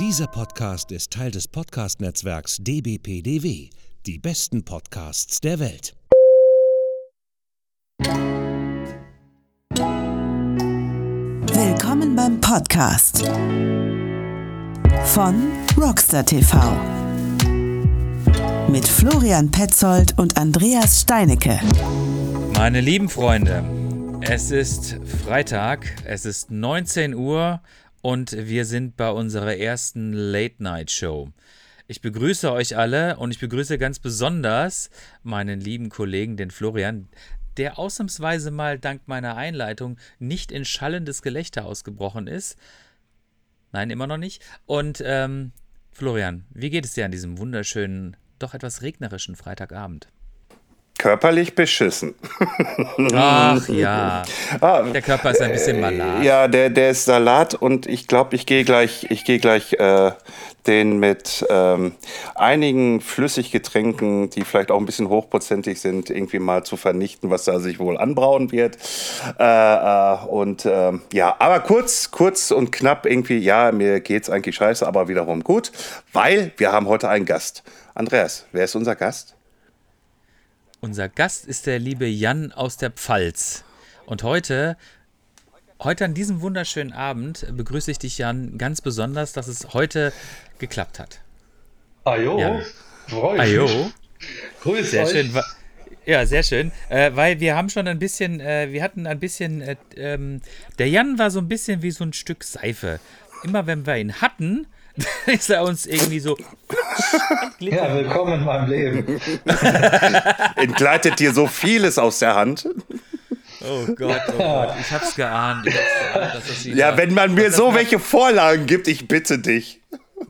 Dieser Podcast ist Teil des Podcast-Netzwerks dbpdw, die besten Podcasts der Welt. Willkommen beim Podcast von Rockstar TV mit Florian Petzold und Andreas Steinecke. Meine lieben Freunde, es ist Freitag, es ist 19 Uhr und wir sind bei unserer ersten Late-Night-Show. Ich begrüße euch alle und ich begrüße ganz besonders meinen lieben Kollegen, den Florian, der ausnahmsweise mal dank meiner Einleitung nicht in schallendes Gelächter ausgebrochen ist. Nein, immer noch nicht. Und ähm, Florian, wie geht es dir an diesem wunderschönen, doch etwas regnerischen Freitagabend? Körperlich beschissen. Ach ja. Ah, der Körper ist ein bisschen malat. Ja, der, der ist Salat und ich glaube, ich gehe gleich, ich gehe gleich äh, den mit ähm, einigen Flüssiggetränken, die vielleicht auch ein bisschen hochprozentig sind, irgendwie mal zu vernichten, was da sich wohl anbrauen wird. Äh, äh, und ähm, ja, aber kurz, kurz und knapp irgendwie, ja, mir geht's eigentlich scheiße, aber wiederum gut, weil wir haben heute einen Gast. Andreas, wer ist unser Gast? Unser Gast ist der liebe Jan aus der Pfalz. Und heute, heute an diesem wunderschönen Abend begrüße ich dich, Jan, ganz besonders, dass es heute geklappt hat. Ajo, Jan. freue Ajo. Grüß Sehr euch. schön. Ja, sehr schön. Äh, weil wir haben schon ein bisschen, äh, wir hatten ein bisschen, äh, ähm, der Jan war so ein bisschen wie so ein Stück Seife. Immer wenn wir ihn hatten, ist er uns irgendwie so. Ja, willkommen in meinem Leben. Entgleitet dir so vieles aus der Hand. Oh Gott, oh Gott, ich hab's geahnt. Ich hab's geahnt dass das Ja, wenn man mir so welche Vorlagen gibt, ich bitte dich.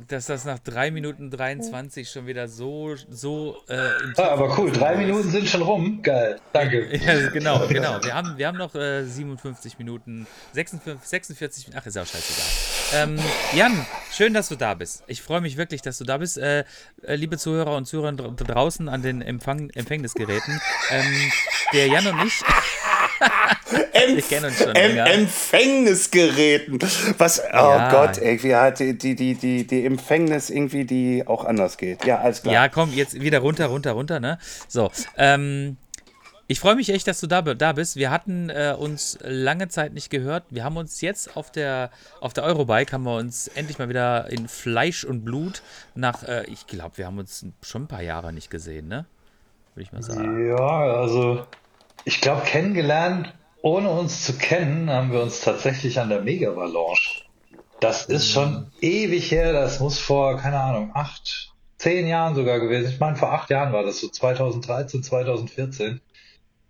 Dass das nach 3 Minuten 23 schon wieder so, so äh, im Ah, aber cool, Tiefen drei ist. Minuten sind schon rum. Geil, danke. Ja, genau, genau. Wir haben, wir haben noch äh, 57 Minuten, 56, 46, ach, ist ja auch scheißegal. Ähm, Jan, schön, dass du da bist. Ich freue mich wirklich, dass du da bist. Äh, äh, liebe Zuhörer und Zuhörer dra- draußen an den Empfang, Empfängnisgeräten. Ähm, der Jan und ich, schon Em länger. Empfängnisgeräten. Was, oh Ja. Gott, irgendwie hat die, die, die, die, die Empfängnis irgendwie, die auch anders geht. Ja, alles klar. Ja, komm, jetzt wieder runter, runter, runter, ne? So, ähm, ich freue mich echt, dass du da, da bist. Wir hatten äh, uns lange Zeit nicht gehört. Wir haben uns jetzt auf der, auf der Eurobike, haben wir uns endlich mal wieder in Fleisch und Blut nach, äh, ich glaube, wir haben uns schon ein paar Jahre nicht gesehen, ne? Würde ich mal sagen. Ja, also ich glaube, kennengelernt, ohne uns zu kennen, haben wir uns tatsächlich an der Mega-Valanche. Das ist schon ewig her, das muss vor, keine Ahnung, acht, zehn Jahren sogar gewesen. Ich meine, vor acht Jahren war das so, 2013, 2014.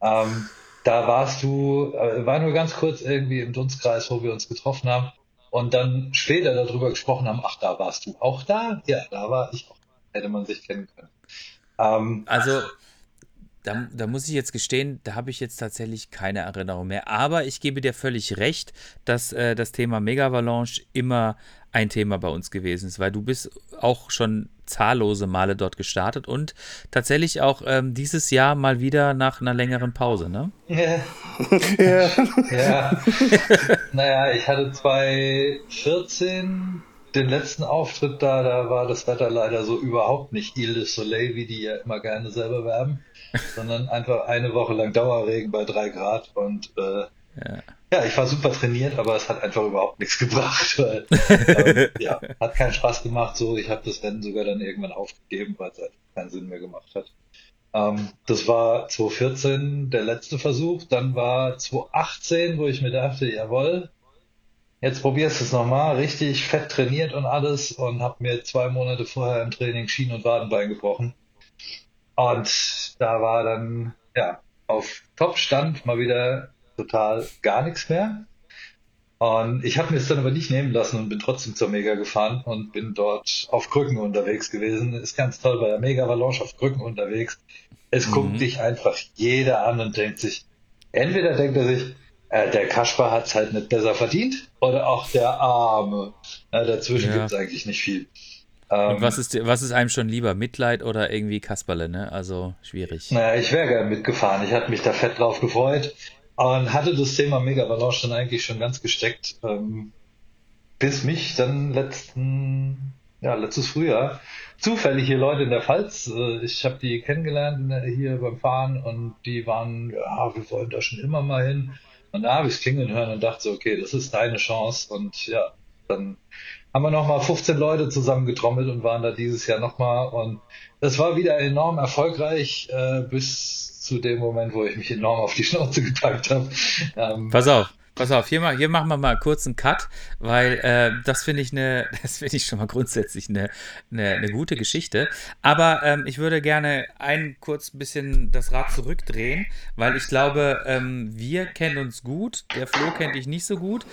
Ähm, da warst du, äh, war nur ganz kurz irgendwie im Dunstkreis, wo wir uns getroffen haben und dann später darüber gesprochen haben, ach, da warst du auch da? Ja, da war ich auch. Hätte man sich kennen können. Ähm, Also, da, da muss ich jetzt gestehen, da habe ich jetzt tatsächlich keine Erinnerung mehr. Aber ich gebe dir völlig recht, dass äh, das Thema Megavalanche immer ein Thema bei uns gewesen ist, weil du bist auch schon zahllose Male dort gestartet und tatsächlich auch ähm, dieses Jahr mal wieder nach einer längeren Pause, ne? Ja. ja. naja, ich hatte 2014 den letzten Auftritt da, da war das Wetter leider so überhaupt nicht Ile de Soleil, wie die ja immer gerne selber werben, sondern einfach eine Woche lang Dauerregen bei drei Grad und äh, Ja. Ja, ich war super trainiert, aber es hat einfach überhaupt nichts gebracht. Weil, ähm, ja, hat keinen Spaß gemacht. So, ich habe das Rennen sogar dann irgendwann aufgegeben, weil es einfach keinen Sinn mehr gemacht hat. Ähm, das war 2014 der letzte Versuch. Dann war 2018, wo ich mir dachte, jawohl, jetzt probierst du es nochmal. Richtig fett trainiert und alles und habe mir zwei Monate vorher im Training Schienen- und Wadenbein gebrochen. Und da war dann, ja, auf Top-Stand mal wieder total gar nichts mehr. Und ich habe mir es dann aber nicht nehmen lassen und bin trotzdem zur Mega gefahren und bin dort auf Krücken unterwegs gewesen. Ist ganz toll bei der Mega Valanche auf Krücken unterwegs. Es guckt dich einfach jeder an und denkt sich, entweder denkt er sich, äh, der Kaspar hat es halt nicht besser verdient oder auch der Arme. Na, dazwischen Ja. gibt es eigentlich nicht viel. Und Ähm, was ist, dir- was ist einem schon lieber? Mitleid oder irgendwie Kasperle, ne? Also schwierig. Naja, ich wäre gern mitgefahren. Ich hatte mich da fett drauf gefreut und hatte das Thema Mega Valanche dann eigentlich schon ganz gesteckt. Ähm, bis mich dann letzten, ja, letztes Frühjahr zufällig hier Leute in der Pfalz, äh, ich habe die kennengelernt hier beim Fahren und die waren, ja, wir wollen da schon immer mal hin. Und da habe ich es klingeln hören und dachte so, okay, das ist deine Chance. Und ja, dann haben wir nochmal 15 Leute zusammengetrommelt und waren da dieses Jahr nochmal. Und es war wieder enorm erfolgreich äh, bis zu dem Moment, wo ich mich enorm auf die Schnauze gepackt habe. Ähm, Pass auf, Pass auf, hier, hier machen wir mal kurz einen Cut, weil äh, das finde ich eine, das finde ich schon mal grundsätzlich eine, eine, eine gute Geschichte. Aber ähm, ich würde gerne ein kurz bisschen das Rad zurückdrehen, weil ich glaube, ähm, wir kennen uns gut, der Flo kennt dich nicht so gut.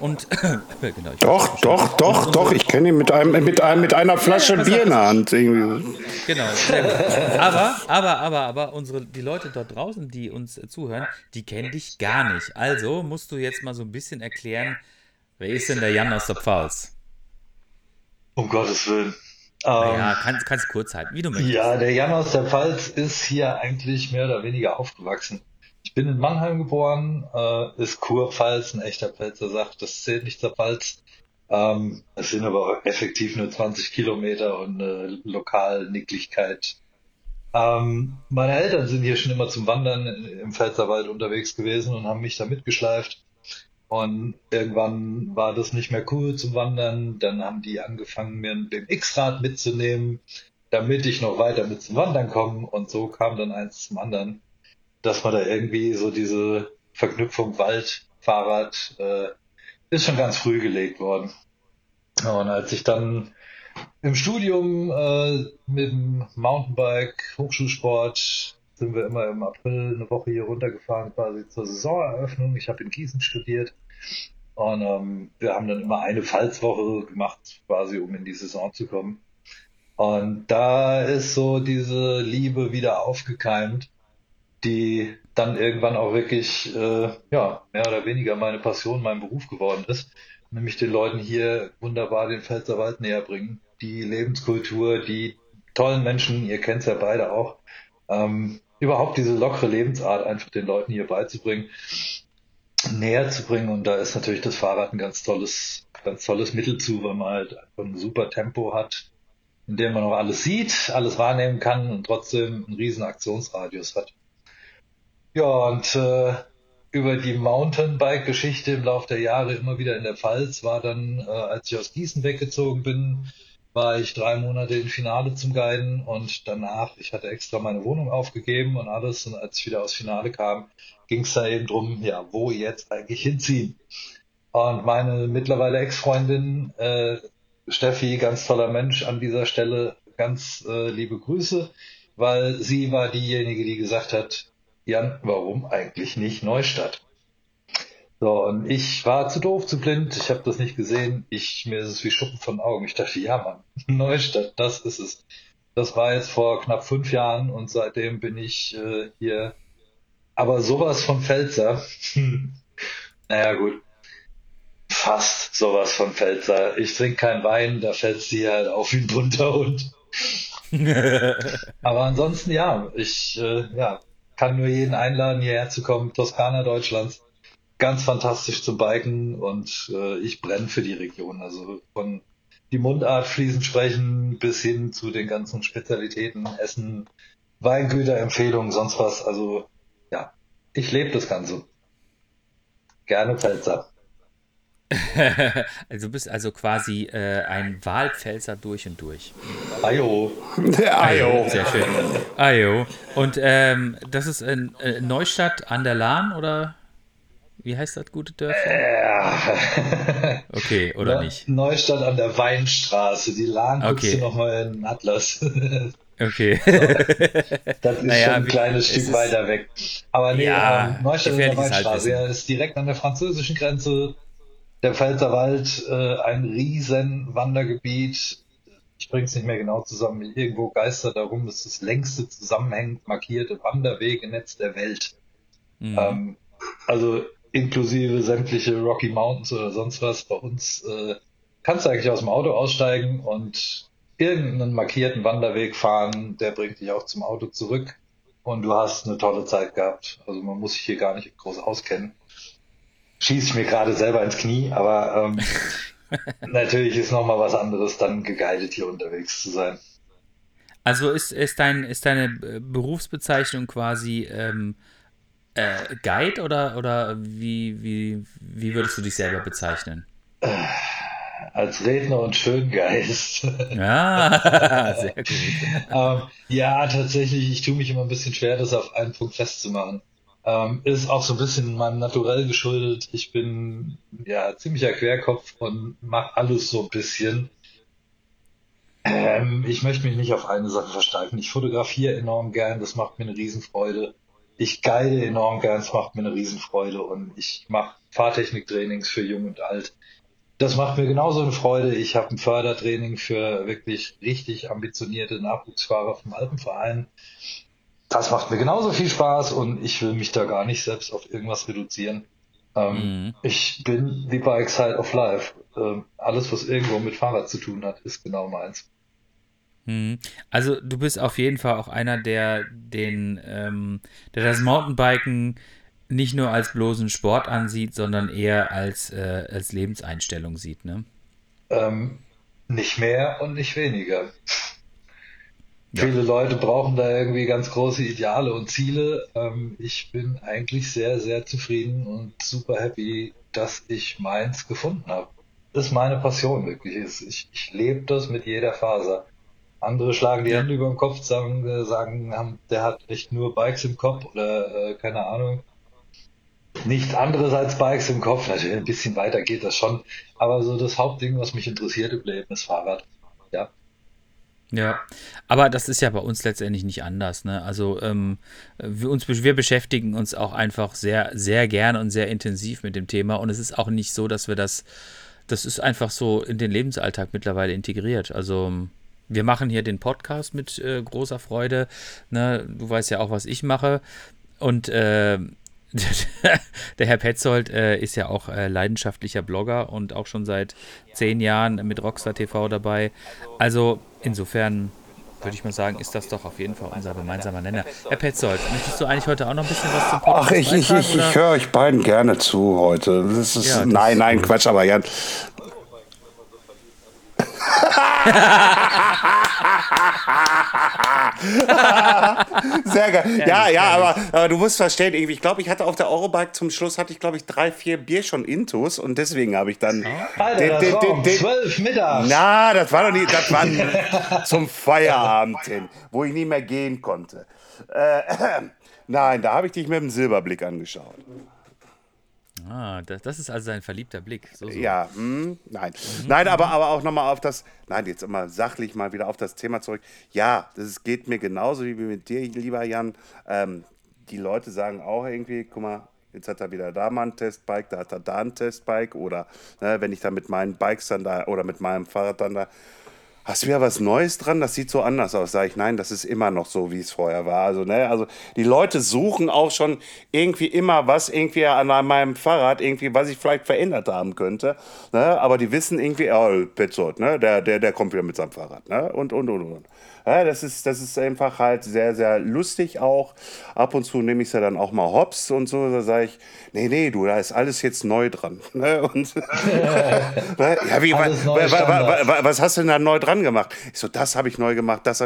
Und genau, doch, doch, doch, doch, ich kenne ihn mit einem, mit einem, mit einer Flasche Bier in der Hand. Irgendwie. Genau. Aber, aber, aber, aber unsere, die Leute dort draußen, die uns zuhören, die kennen dich gar nicht. Also musst du jetzt mal so ein bisschen erklären, wer ist denn der Jan aus der Pfalz? Um Gottes Willen. Naja, ähm, kannst, kannst kurz halten, wie du möchtest. Ja, der Jan aus der Pfalz ist hier eigentlich mehr oder weniger aufgewachsen. Ich bin in Mannheim geboren, äh, ist Kurpfalz, ein echter Pfälzer sagt, das zählt nicht zur Pfalz. Ähm, es sind aber effektiv nur 20 Kilometer und eine Lokalnicklichkeit. Ähm, meine Eltern sind hier schon immer zum Wandern im Pfälzerwald unterwegs gewesen und haben mich da mitgeschleift. Und irgendwann war das nicht mehr cool zum Wandern. Dann haben die angefangen, mir ein BMX-Rad mitzunehmen, damit ich noch weiter mit zum Wandern komme. Und so kam dann eins zum anderen, dass man da irgendwie so diese Verknüpfung Wald, Fahrrad, äh, ist schon ganz früh gelegt worden. Und als ich dann im Studium äh, mit dem Mountainbike, Hochschulsport sind wir immer im April eine Woche hier runtergefahren, quasi zur Saisoneröffnung. Ich habe in Gießen studiert und ähm, wir haben dann immer eine Pfalzwoche gemacht, quasi um in die Saison zu kommen. Und da ist so diese Liebe wieder aufgekeimt, die dann irgendwann auch wirklich, äh, ja, mehr oder weniger meine Passion, mein Beruf geworden ist. Nämlich den Leuten hier wunderbar den Pfälzerwald näher bringen die Lebenskultur, die tollen Menschen, ihr kennt es ja beide auch, ähm, überhaupt diese lockere Lebensart einfach den Leuten hier beizubringen, näher zu bringen. Und da ist natürlich das Fahrrad ein ganz tolles, ganz tolles Mittel zu, weil man halt ein super Tempo hat, in dem man auch alles sieht, alles wahrnehmen kann und trotzdem einen riesen Aktionsradius hat. Ja, und äh, über die Mountainbike-Geschichte im Laufe der Jahre immer wieder in der Pfalz war dann, äh, als ich aus Gießen weggezogen bin, war ich drei Monate im Finale zum Guiden und danach, ich hatte extra meine Wohnung aufgegeben und alles und als ich wieder aus Finale kam, ging es da eben drum, ja, wo jetzt eigentlich hinziehen. Und meine mittlerweile Ex-Freundin äh, Steffi, ganz toller Mensch an dieser Stelle, ganz äh, liebe Grüße, weil sie war diejenige, die gesagt hat, Jan, warum eigentlich nicht Neustadt? So, und ich war zu doof, zu blind, ich habe das nicht gesehen. Ich, mir ist es wie Schuppen von Augen. Ich dachte, ja Mann, Neustadt, das ist es. Das war jetzt vor knapp fünf Jahren und seitdem bin ich äh, hier. Aber sowas von Pfälzer. naja, gut. Fast sowas von Pfälzer. Ich trinke keinen Wein, da fällt sie halt auf wie ein bunter Hund. Aber ansonsten ja, ich äh, ja, kann nur jeden einladen, hierher zu kommen. Toskana Deutschlands ganz fantastisch zum Biken und äh, ich brenne für die Region. Also von die Mundart fließend sprechen bis hin zu den ganzen Spezialitäten, Essen, Weingüter, Empfehlungen, sonst was. Also ja, ich lebe das Ganze. Gerne Pfälzer. also du bist also quasi äh, ein Wahlpfälzer durch und durch. Ajo. Ajo. Sehr schön. Ajo. Und ähm, das ist in äh, Neustadt an der Lahn oder? Wie heißt das gute Dörfchen? Ja. Okay, oder nicht? Neustadt an der Weinstraße. Die Lahn okay. guckst du nochmal in Atlas. Okay. das ist naja, schon ein kleines Stück weiter weg. Aber nee, ja, ähm, Neustadt an der Weinstraße ja, ist direkt an der französischen Grenze. Der Pfälzerwald, äh, ein riesen Wandergebiet. Ich bringe es nicht mehr genau zusammen. Irgendwo geistert darum, ist das längste zusammenhängend markierte Wanderwegenetz der Welt. Mhm. Ähm, also inklusive sämtliche Rocky Mountains oder sonst was. Bei uns äh, kannst du eigentlich aus dem Auto aussteigen und irgendeinen markierten Wanderweg fahren, der bringt dich auch zum Auto zurück und du hast eine tolle Zeit gehabt. Also man muss sich hier gar nicht groß auskennen. Schieße ich mir gerade selber ins Knie, aber ähm, natürlich ist nochmal was anderes, dann geguidet hier unterwegs zu sein. Also ist, ist, dein, ist deine Berufsbezeichnung quasi ähm, äh, Guide oder, oder wie, wie, wie würdest du dich selber bezeichnen? Als Redner und Schöngeist. Ja, sehr gut. ähm, ja, tatsächlich, ich tue mich immer ein bisschen schwer, das auf einen Punkt festzumachen. Ähm, ist auch so ein bisschen meinem Naturell geschuldet. Ich bin ja ziemlicher Querkopf und mache alles so ein bisschen. Ähm, ich möchte mich nicht auf eine Sache versteifen. Ich fotografiere enorm gern, das macht mir eine Riesenfreude. Ich guide enorm gern, das macht mir eine Riesenfreude. Und ich mache Fahrtechniktrainings für Jung und Alt. Das macht mir genauso eine Freude. Ich habe ein Fördertraining für wirklich richtig ambitionierte Nachwuchsfahrer vom Alpenverein. Das macht mir genauso viel Spaß und ich will mich da gar nicht selbst auf irgendwas reduzieren. Ähm, mhm. Ich bin die Bike Side of Life. Ähm, alles, was irgendwo mit Fahrrad zu tun hat, ist genau meins. Mhm. Also du bist auf jeden Fall auch einer, der den, ähm, der das Mountainbiken nicht nur als bloßen Sport ansieht, sondern eher als, äh, als Lebenseinstellung sieht, ne? Ähm, nicht mehr und nicht weniger. Ja. Viele Leute brauchen da irgendwie ganz große Ideale und Ziele. Ähm, ich bin eigentlich sehr, sehr zufrieden und super happy, dass ich meins gefunden habe. Das ist meine Passion wirklich. Ich, ich lebe das mit jeder Faser. Andere schlagen die Hände über den Kopf, sagen, äh, sagen der hat echt nur Bikes im Kopf oder äh, keine Ahnung. Nichts anderes als Bikes im Kopf. Natürlich ein bisschen weiter geht das schon. Aber so das Hauptding, was mich interessiert im Leben, ist Fahrrad. Ja. Ja, aber das ist ja bei uns letztendlich nicht anders. Ne? Also ähm, wir, uns, wir beschäftigen uns auch einfach sehr, sehr gern und sehr intensiv mit dem Thema. Und es ist auch nicht so, dass wir das, das ist einfach so in den Lebensalltag mittlerweile integriert. Also wir machen hier den Podcast mit äh, großer Freude. Ne? Du weißt ja auch, was ich mache. Und äh, der Herr Petzold äh, ist ja auch äh, leidenschaftlicher Blogger und auch schon seit zehn Jahren mit Rockstar TV dabei. Also insofern würde ich mal sagen, ist das doch auf jeden Fall unser gemeinsamer Nenner. Herr Petzold, möchtest du eigentlich heute auch noch ein bisschen was zum Podcast Ach, ich, ich, ich, ich höre euch beiden gerne zu heute. Ist, ja, nein, nein, Quatsch, aber Jan, Sehr geil. Ja, ja, aber, aber, du musst verstehen, irgendwie, ich glaube, ich hatte auf der Eurobike zum Schluss hatte ich, glaube ich, drei, vier Bier schon intus und deswegen habe ich dann. Alter, den, den, den, den, zwölf mittags. Na, das war doch nicht, das war zum Feierabend hin, wo ich nicht mehr gehen konnte. Äh, äh, nein, da habe ich dich mit dem Silberblick angeschaut. Ah, das, das, ist also ein verliebter Blick. So, so. Ja, mh, hm, nein. Nein, aber, aber auch nochmal auf das, nein, jetzt immer sachlich mal wieder auf das Thema zurück. Ja, das geht mir genauso wie mit dir, lieber Jan. Ähm, die Leute sagen auch irgendwie, guck mal, jetzt hat er wieder da mal ein Testbike, da hat er da ein Testbike oder ne, wenn ich da mit meinen Bikes dann da oder mit meinem Fahrrad dann da hast du ja was Neues dran? Das sieht so anders aus. Sag ich, nein, das ist immer noch so, wie es vorher war. Also, ne, also die Leute suchen auch schon irgendwie immer was, irgendwie an meinem Fahrrad, irgendwie, was ich vielleicht verändert haben könnte. Ne? Aber die wissen irgendwie, oh, Petzold, ne, der, der, der kommt wieder mit seinem Fahrrad. Ne? Und, und, und, und. Ja, das, ist, das ist einfach halt sehr, sehr lustig auch. Ab und zu nehme ich es ja dann auch mal hops und so. Da sage ich, nee, nee, du, da ist alles jetzt neu dran. Ne? Und, ja, wie, wa, wa, wa, was hast du denn da neu dran gemacht? Ich so, das habe ich neu gemacht. Das,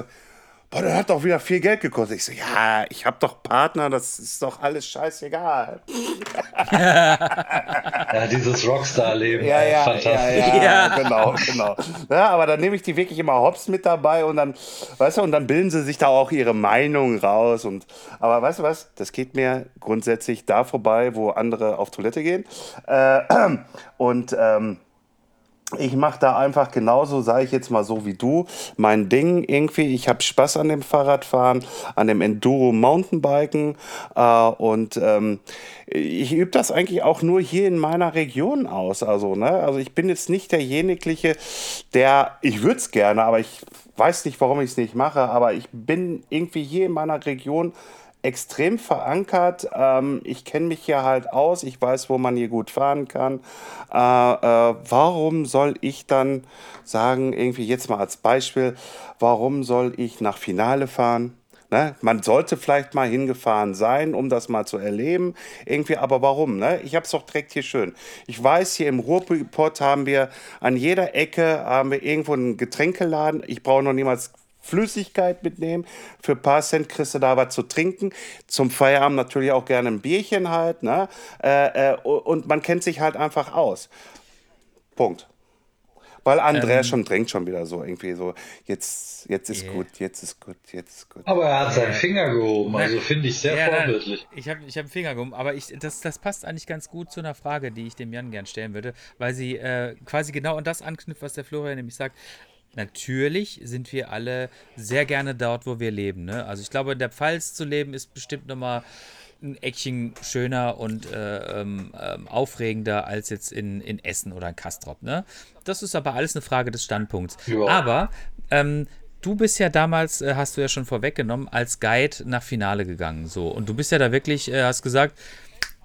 boah, das hat doch wieder viel Geld gekostet. Ich so, ja, ich habe doch Partner, das ist doch alles scheißegal. ja, dieses Rockstar-Leben, ja, ja, fantastisch. Ja, ja, ja, genau, genau. Ja, aber dann nehme ich die wirklich immer hops mit dabei und dann, weißt du, und dann bilden sie sich da auch ihre Meinung raus und, aber weißt du was, das geht mir grundsätzlich da vorbei, wo andere auf Toilette gehen äh, und, ähm, ich mache da einfach genauso, sage ich jetzt mal so wie du, mein Ding irgendwie. Ich habe Spaß an dem Fahrradfahren, an dem Enduro Mountainbiken äh, und ähm, ich übe das eigentlich auch nur hier in meiner Region aus. Also, ne? also ich bin jetzt nicht derjenige, der, ich würde es gerne, aber ich weiß nicht, warum ich es nicht mache, aber ich bin irgendwie hier in meiner Region extrem verankert. Ähm, ich kenne mich hier halt aus, ich weiß, wo man hier gut fahren kann. Äh, äh, warum soll ich dann sagen, irgendwie jetzt mal als Beispiel, warum soll ich nach Finale fahren? Ne? Man sollte vielleicht mal hingefahren sein, um das mal zu erleben. Irgendwie, aber warum? Ne? Ich habe es doch direkt hier schön. Ich weiß, hier im Ruhrpott haben wir an jeder Ecke haben wir irgendwo einen Getränkeladen. Ich brauche noch niemals Flüssigkeit mitnehmen. Für ein paar Cent kriegst du da was zu trinken. Zum Feierabend natürlich auch gerne ein Bierchen halt. Ne? Äh, äh, und man kennt sich halt einfach aus. Punkt. Weil Andreas Ähm. schon drängt schon wieder so irgendwie so, jetzt, jetzt ist Yeah. gut, jetzt ist gut, jetzt ist gut. Aber er hat seinen Finger gehoben, also finde ich sehr Ja, nein, vorbildlich. Ich habe ich hab einen Finger gehoben, aber ich, das, das passt eigentlich ganz gut zu einer Frage, die ich dem Jan gern stellen würde, weil sie äh, quasi genau an das anknüpft, was der Florian nämlich sagt. Natürlich sind wir alle sehr gerne dort, wo wir leben. Ne? Also ich glaube, in der Pfalz zu leben ist bestimmt nochmal ein Eckchen schöner und äh, ähm, ähm, aufregender als jetzt in, in Essen oder in Kastrop. Ne? Das ist aber alles eine Frage des Standpunkts. Ja. Aber ähm, du bist ja damals, äh, hast du ja schon vorweggenommen, als Guide nach Finale gegangen. So. Und du bist ja da wirklich, äh, hast gesagt,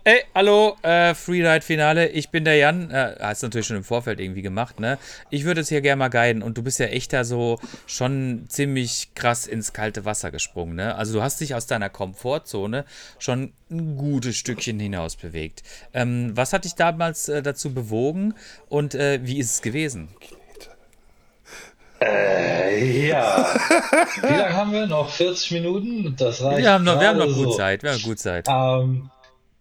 Ey, hallo, äh, Freeride-Finale, ich bin der Jan. Äh, hast du natürlich schon im Vorfeld irgendwie gemacht, ne? Ich würde es hier gerne mal guiden und du bist ja echt da so schon ziemlich krass ins kalte Wasser gesprungen, ne? Also du hast dich aus deiner Komfortzone schon ein gutes Stückchen hinaus bewegt. Ähm, was hat dich damals äh, dazu bewogen und äh, wie ist es gewesen? Äh, ja. Wie lange haben wir? Noch 40 Minuten? Das reicht Wir haben noch, wir haben noch gut so. Zeit, wir haben gut Zeit. Ähm,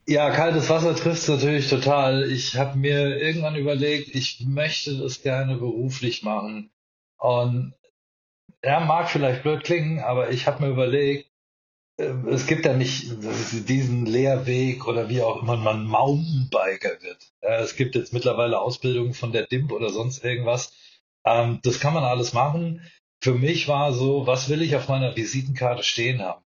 ja, kaltes Wasser trifft natürlich total. Ich habe mir irgendwann überlegt, ich möchte das gerne beruflich machen. Und ja, mag vielleicht blöd klingen, aber ich habe mir überlegt, äh, es gibt ja nicht diesen Lehrweg oder wie auch immer man Mountainbiker wird. Es gibt jetzt mittlerweile Ausbildungen von der DIMP oder sonst irgendwas. Ähm, das kann man alles machen. Für mich war so, was will ich auf meiner Visitenkarte stehen haben?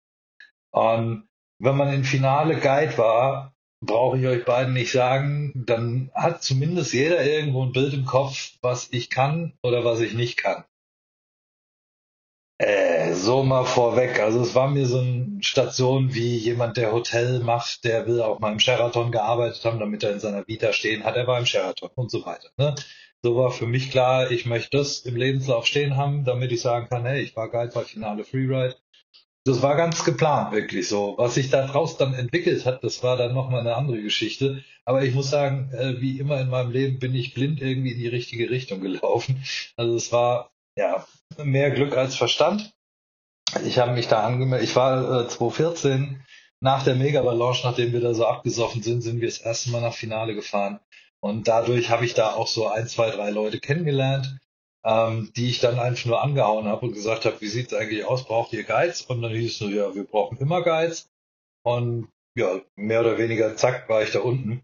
Und wenn man im Finale Guide war, brauche ich euch beiden nicht sagen, dann hat zumindest jeder irgendwo ein Bild im Kopf, was ich kann oder was ich nicht kann. Äh, so mal vorweg. Also es war mir so eine Station wie jemand, der Hotel macht, der will auch mal im Sheraton gearbeitet haben, damit er in seiner Vita stehen hat, er war im Sheraton und so weiter. Ne? So war für mich klar, ich möchte das im Lebenslauf stehen haben, damit ich sagen kann, hey, ich war Guide bei Finale Freeride. Das war ganz geplant, wirklich so. Was sich da draus dann entwickelt hat, das war dann nochmal eine andere Geschichte. Aber ich muss sagen, äh, wie immer in meinem Leben bin ich blind irgendwie in die richtige Richtung gelaufen. Also es war, ja, mehr Glück als Verstand. Ich habe mich da angemeldet. Ich war äh, 2014 nach der Mega-Balance, nachdem wir da so abgesoffen sind, sind wir das erste Mal nach Finale gefahren. Und dadurch habe ich da auch so ein, zwei, drei Leute kennengelernt, ähm, die ich dann einfach nur angehauen habe und gesagt habe, wie sieht's eigentlich aus, braucht ihr Guides? Und dann hieß es nur, ja, wir brauchen immer Guides. Und ja, mehr oder weniger, zack, war ich da unten.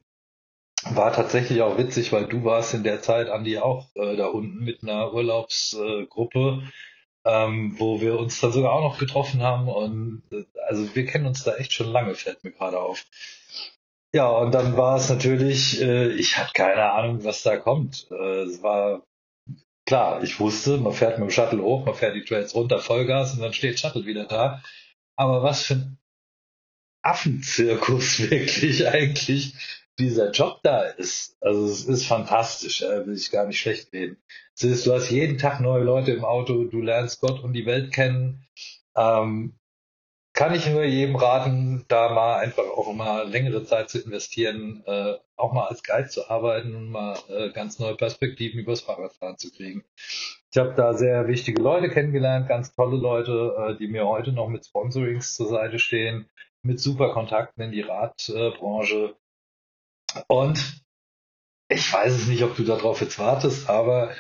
War tatsächlich auch witzig, weil du warst in der Zeit, Andi, auch äh, da unten mit einer Urlaubsgruppe, ähm, wo wir uns dann sogar auch noch getroffen haben. Und äh, also wir kennen uns da echt schon lange, fällt mir gerade auf. Ja, und dann war es natürlich, äh, ich hatte keine Ahnung, was da kommt. Äh, es war klar, ich wusste, man fährt mit dem Shuttle hoch, man fährt die Trails runter, Vollgas und dann steht Shuttle wieder da. Aber was für ein Affenzirkus wirklich eigentlich dieser Job da ist. Also es ist fantastisch, äh, will ich gar nicht schlecht reden. Ist, du hast jeden Tag neue Leute im Auto, du lernst Gott und die Welt kennen. Ähm, kann ich nur jedem raten, da mal einfach auch mal längere Zeit zu investieren, äh, auch mal als Guide zu arbeiten und mal äh, ganz neue Perspektiven übers Fahrradfahren zu kriegen. Ich habe da sehr wichtige Leute kennengelernt, ganz tolle Leute, äh, die mir heute noch mit Sponsorings zur Seite stehen, mit super Kontakten in die Radbranche. Und ich weiß es nicht, ob du darauf jetzt wartest, aber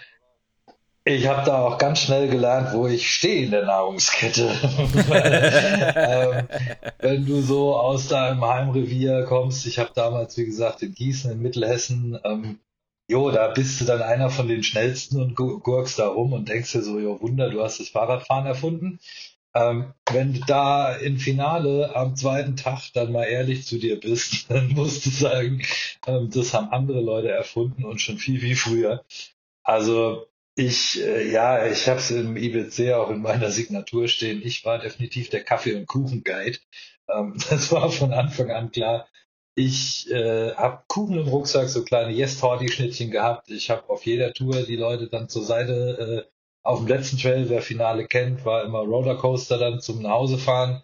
ich habe da auch ganz schnell gelernt, wo ich stehe in der Nahrungskette. Weil, ähm, wenn du so aus deinem Heimrevier kommst, ich habe damals, wie gesagt, in Gießen in Mittelhessen, ähm, jo, da bist du dann einer von den schnellsten und gu- gurkst da rum und denkst dir so, jo, Wunder, du hast das Fahrradfahren erfunden. Ähm, wenn du da im Finale am zweiten Tag dann mal ehrlich zu dir bist, dann musst du sagen, ähm, das haben andere Leute erfunden und schon viel, viel früher. Also ich, äh, ja, ich habe es im IBC auch in meiner Signatur stehen. Ich war definitiv der Kaffee- und Kuchen-Guide. Ähm, das war von Anfang an klar. Ich äh, habe Kuchen im Rucksack, so kleine Yes-Torti-Schnittchen gehabt. Ich habe auf jeder Tour die Leute dann zur Seite äh, Auf dem letzten Trail, wer Finale kennt, war immer Rollercoaster dann zum Nachhausefahren.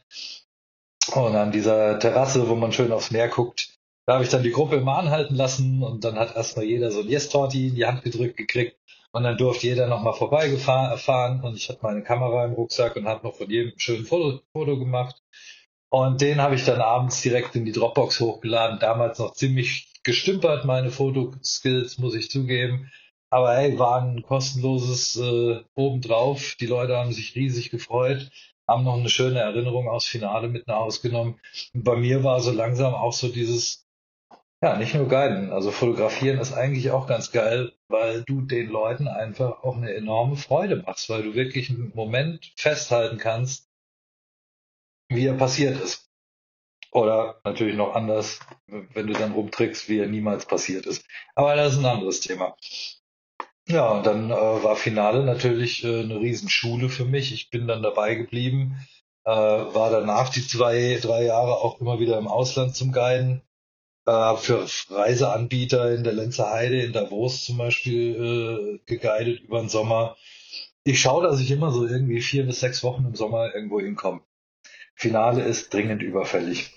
Und an dieser Terrasse, wo man schön aufs Meer guckt, da habe ich dann die Gruppe immer anhalten lassen und dann hat erstmal jeder so ein Yes-Torti in die Hand gedrückt gekriegt und dann durfte jeder nochmal vorbeigefahren und ich hatte meine Kamera im Rucksack und habe noch von jedem ein schönes Foto, Foto gemacht. Und den habe ich dann abends direkt in die Dropbox hochgeladen. Damals noch ziemlich gestümpert, meine Fotoskills, muss ich zugeben. Aber hey, war ein kostenloses äh, obendrauf. Die Leute haben sich riesig gefreut, haben noch eine schöne Erinnerung aus Finale mit nach Hause genommen. Und bei mir war so langsam auch so dieses, ja, nicht nur Guiden. Also fotografieren ist eigentlich auch ganz geil, weil du den Leuten einfach auch eine enorme Freude machst, weil du wirklich einen Moment festhalten kannst, wie er passiert ist. Oder natürlich noch anders, wenn du dann rumtrickst, wie er niemals passiert ist. Aber das ist ein anderes Thema. Ja, und dann äh, war Finale natürlich äh, eine Riesenschule für mich. Ich bin dann dabei geblieben, äh, war danach die zwei, drei Jahre auch immer wieder im Ausland zum Guiden. Äh, für Reiseanbieter in der Lenzer Heide, in Davos zum Beispiel, äh, geguidet über den Sommer. Ich schaue, dass ich immer so irgendwie vier bis sechs Wochen im Sommer irgendwo hinkomme. Finale ist dringend überfällig.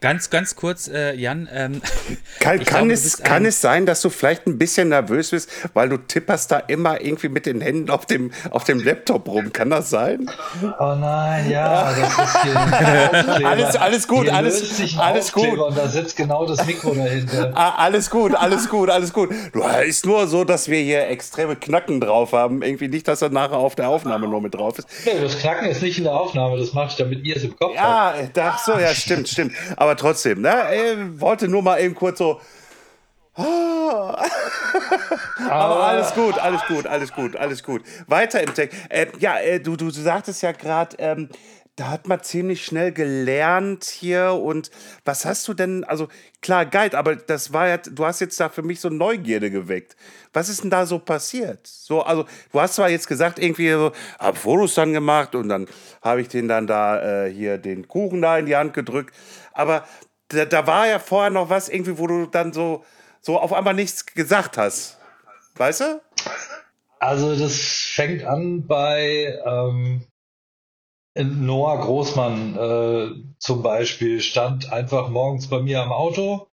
Ganz, ganz kurz, äh, Jan. Ähm, kann, kann, glaube, es, kann es sein, dass du vielleicht ein bisschen nervös bist, weil du tipperst da immer irgendwie mit den Händen auf dem, auf dem Laptop rum? Kann das sein? Oh nein, ja, das ist hier alles, alles gut, hier alles, alles gut. Und da sitzt genau das Mikro dahinter. Ah, alles gut, alles gut, alles gut. Du ist nur so, dass wir hier extreme Knacken drauf haben. Irgendwie nicht, dass er nachher auf der Aufnahme nur mit drauf ist. Nee, das Knacken ist nicht in der Aufnahme, das mache ich, damit ihr es im Kopf ja, habt. Ja, so, ja, stimmt, stimmt. Aber aber trotzdem, ne? Ich wollte nur mal eben kurz so. aber alles gut, alles gut, alles gut, alles gut. Weiter im Text. Äh, ja, äh, du, du, du sagtest ja gerade, ähm, da hat man ziemlich schnell gelernt hier und was hast du denn, also klar, Guide, aber das war ja, du hast jetzt da für mich so Neugierde geweckt. Was ist denn da so passiert? So, also du hast zwar jetzt gesagt, irgendwie so, hab Fotos dann gemacht und dann habe ich den dann da äh, hier den Kuchen da in die Hand gedrückt, aber da, da war ja vorher noch was irgendwie, wo du dann so, so auf einmal nichts gesagt hast. Weißt du? Also das fängt an bei ähm, Noah Großmann äh, zum Beispiel stand einfach morgens bei mir am Auto.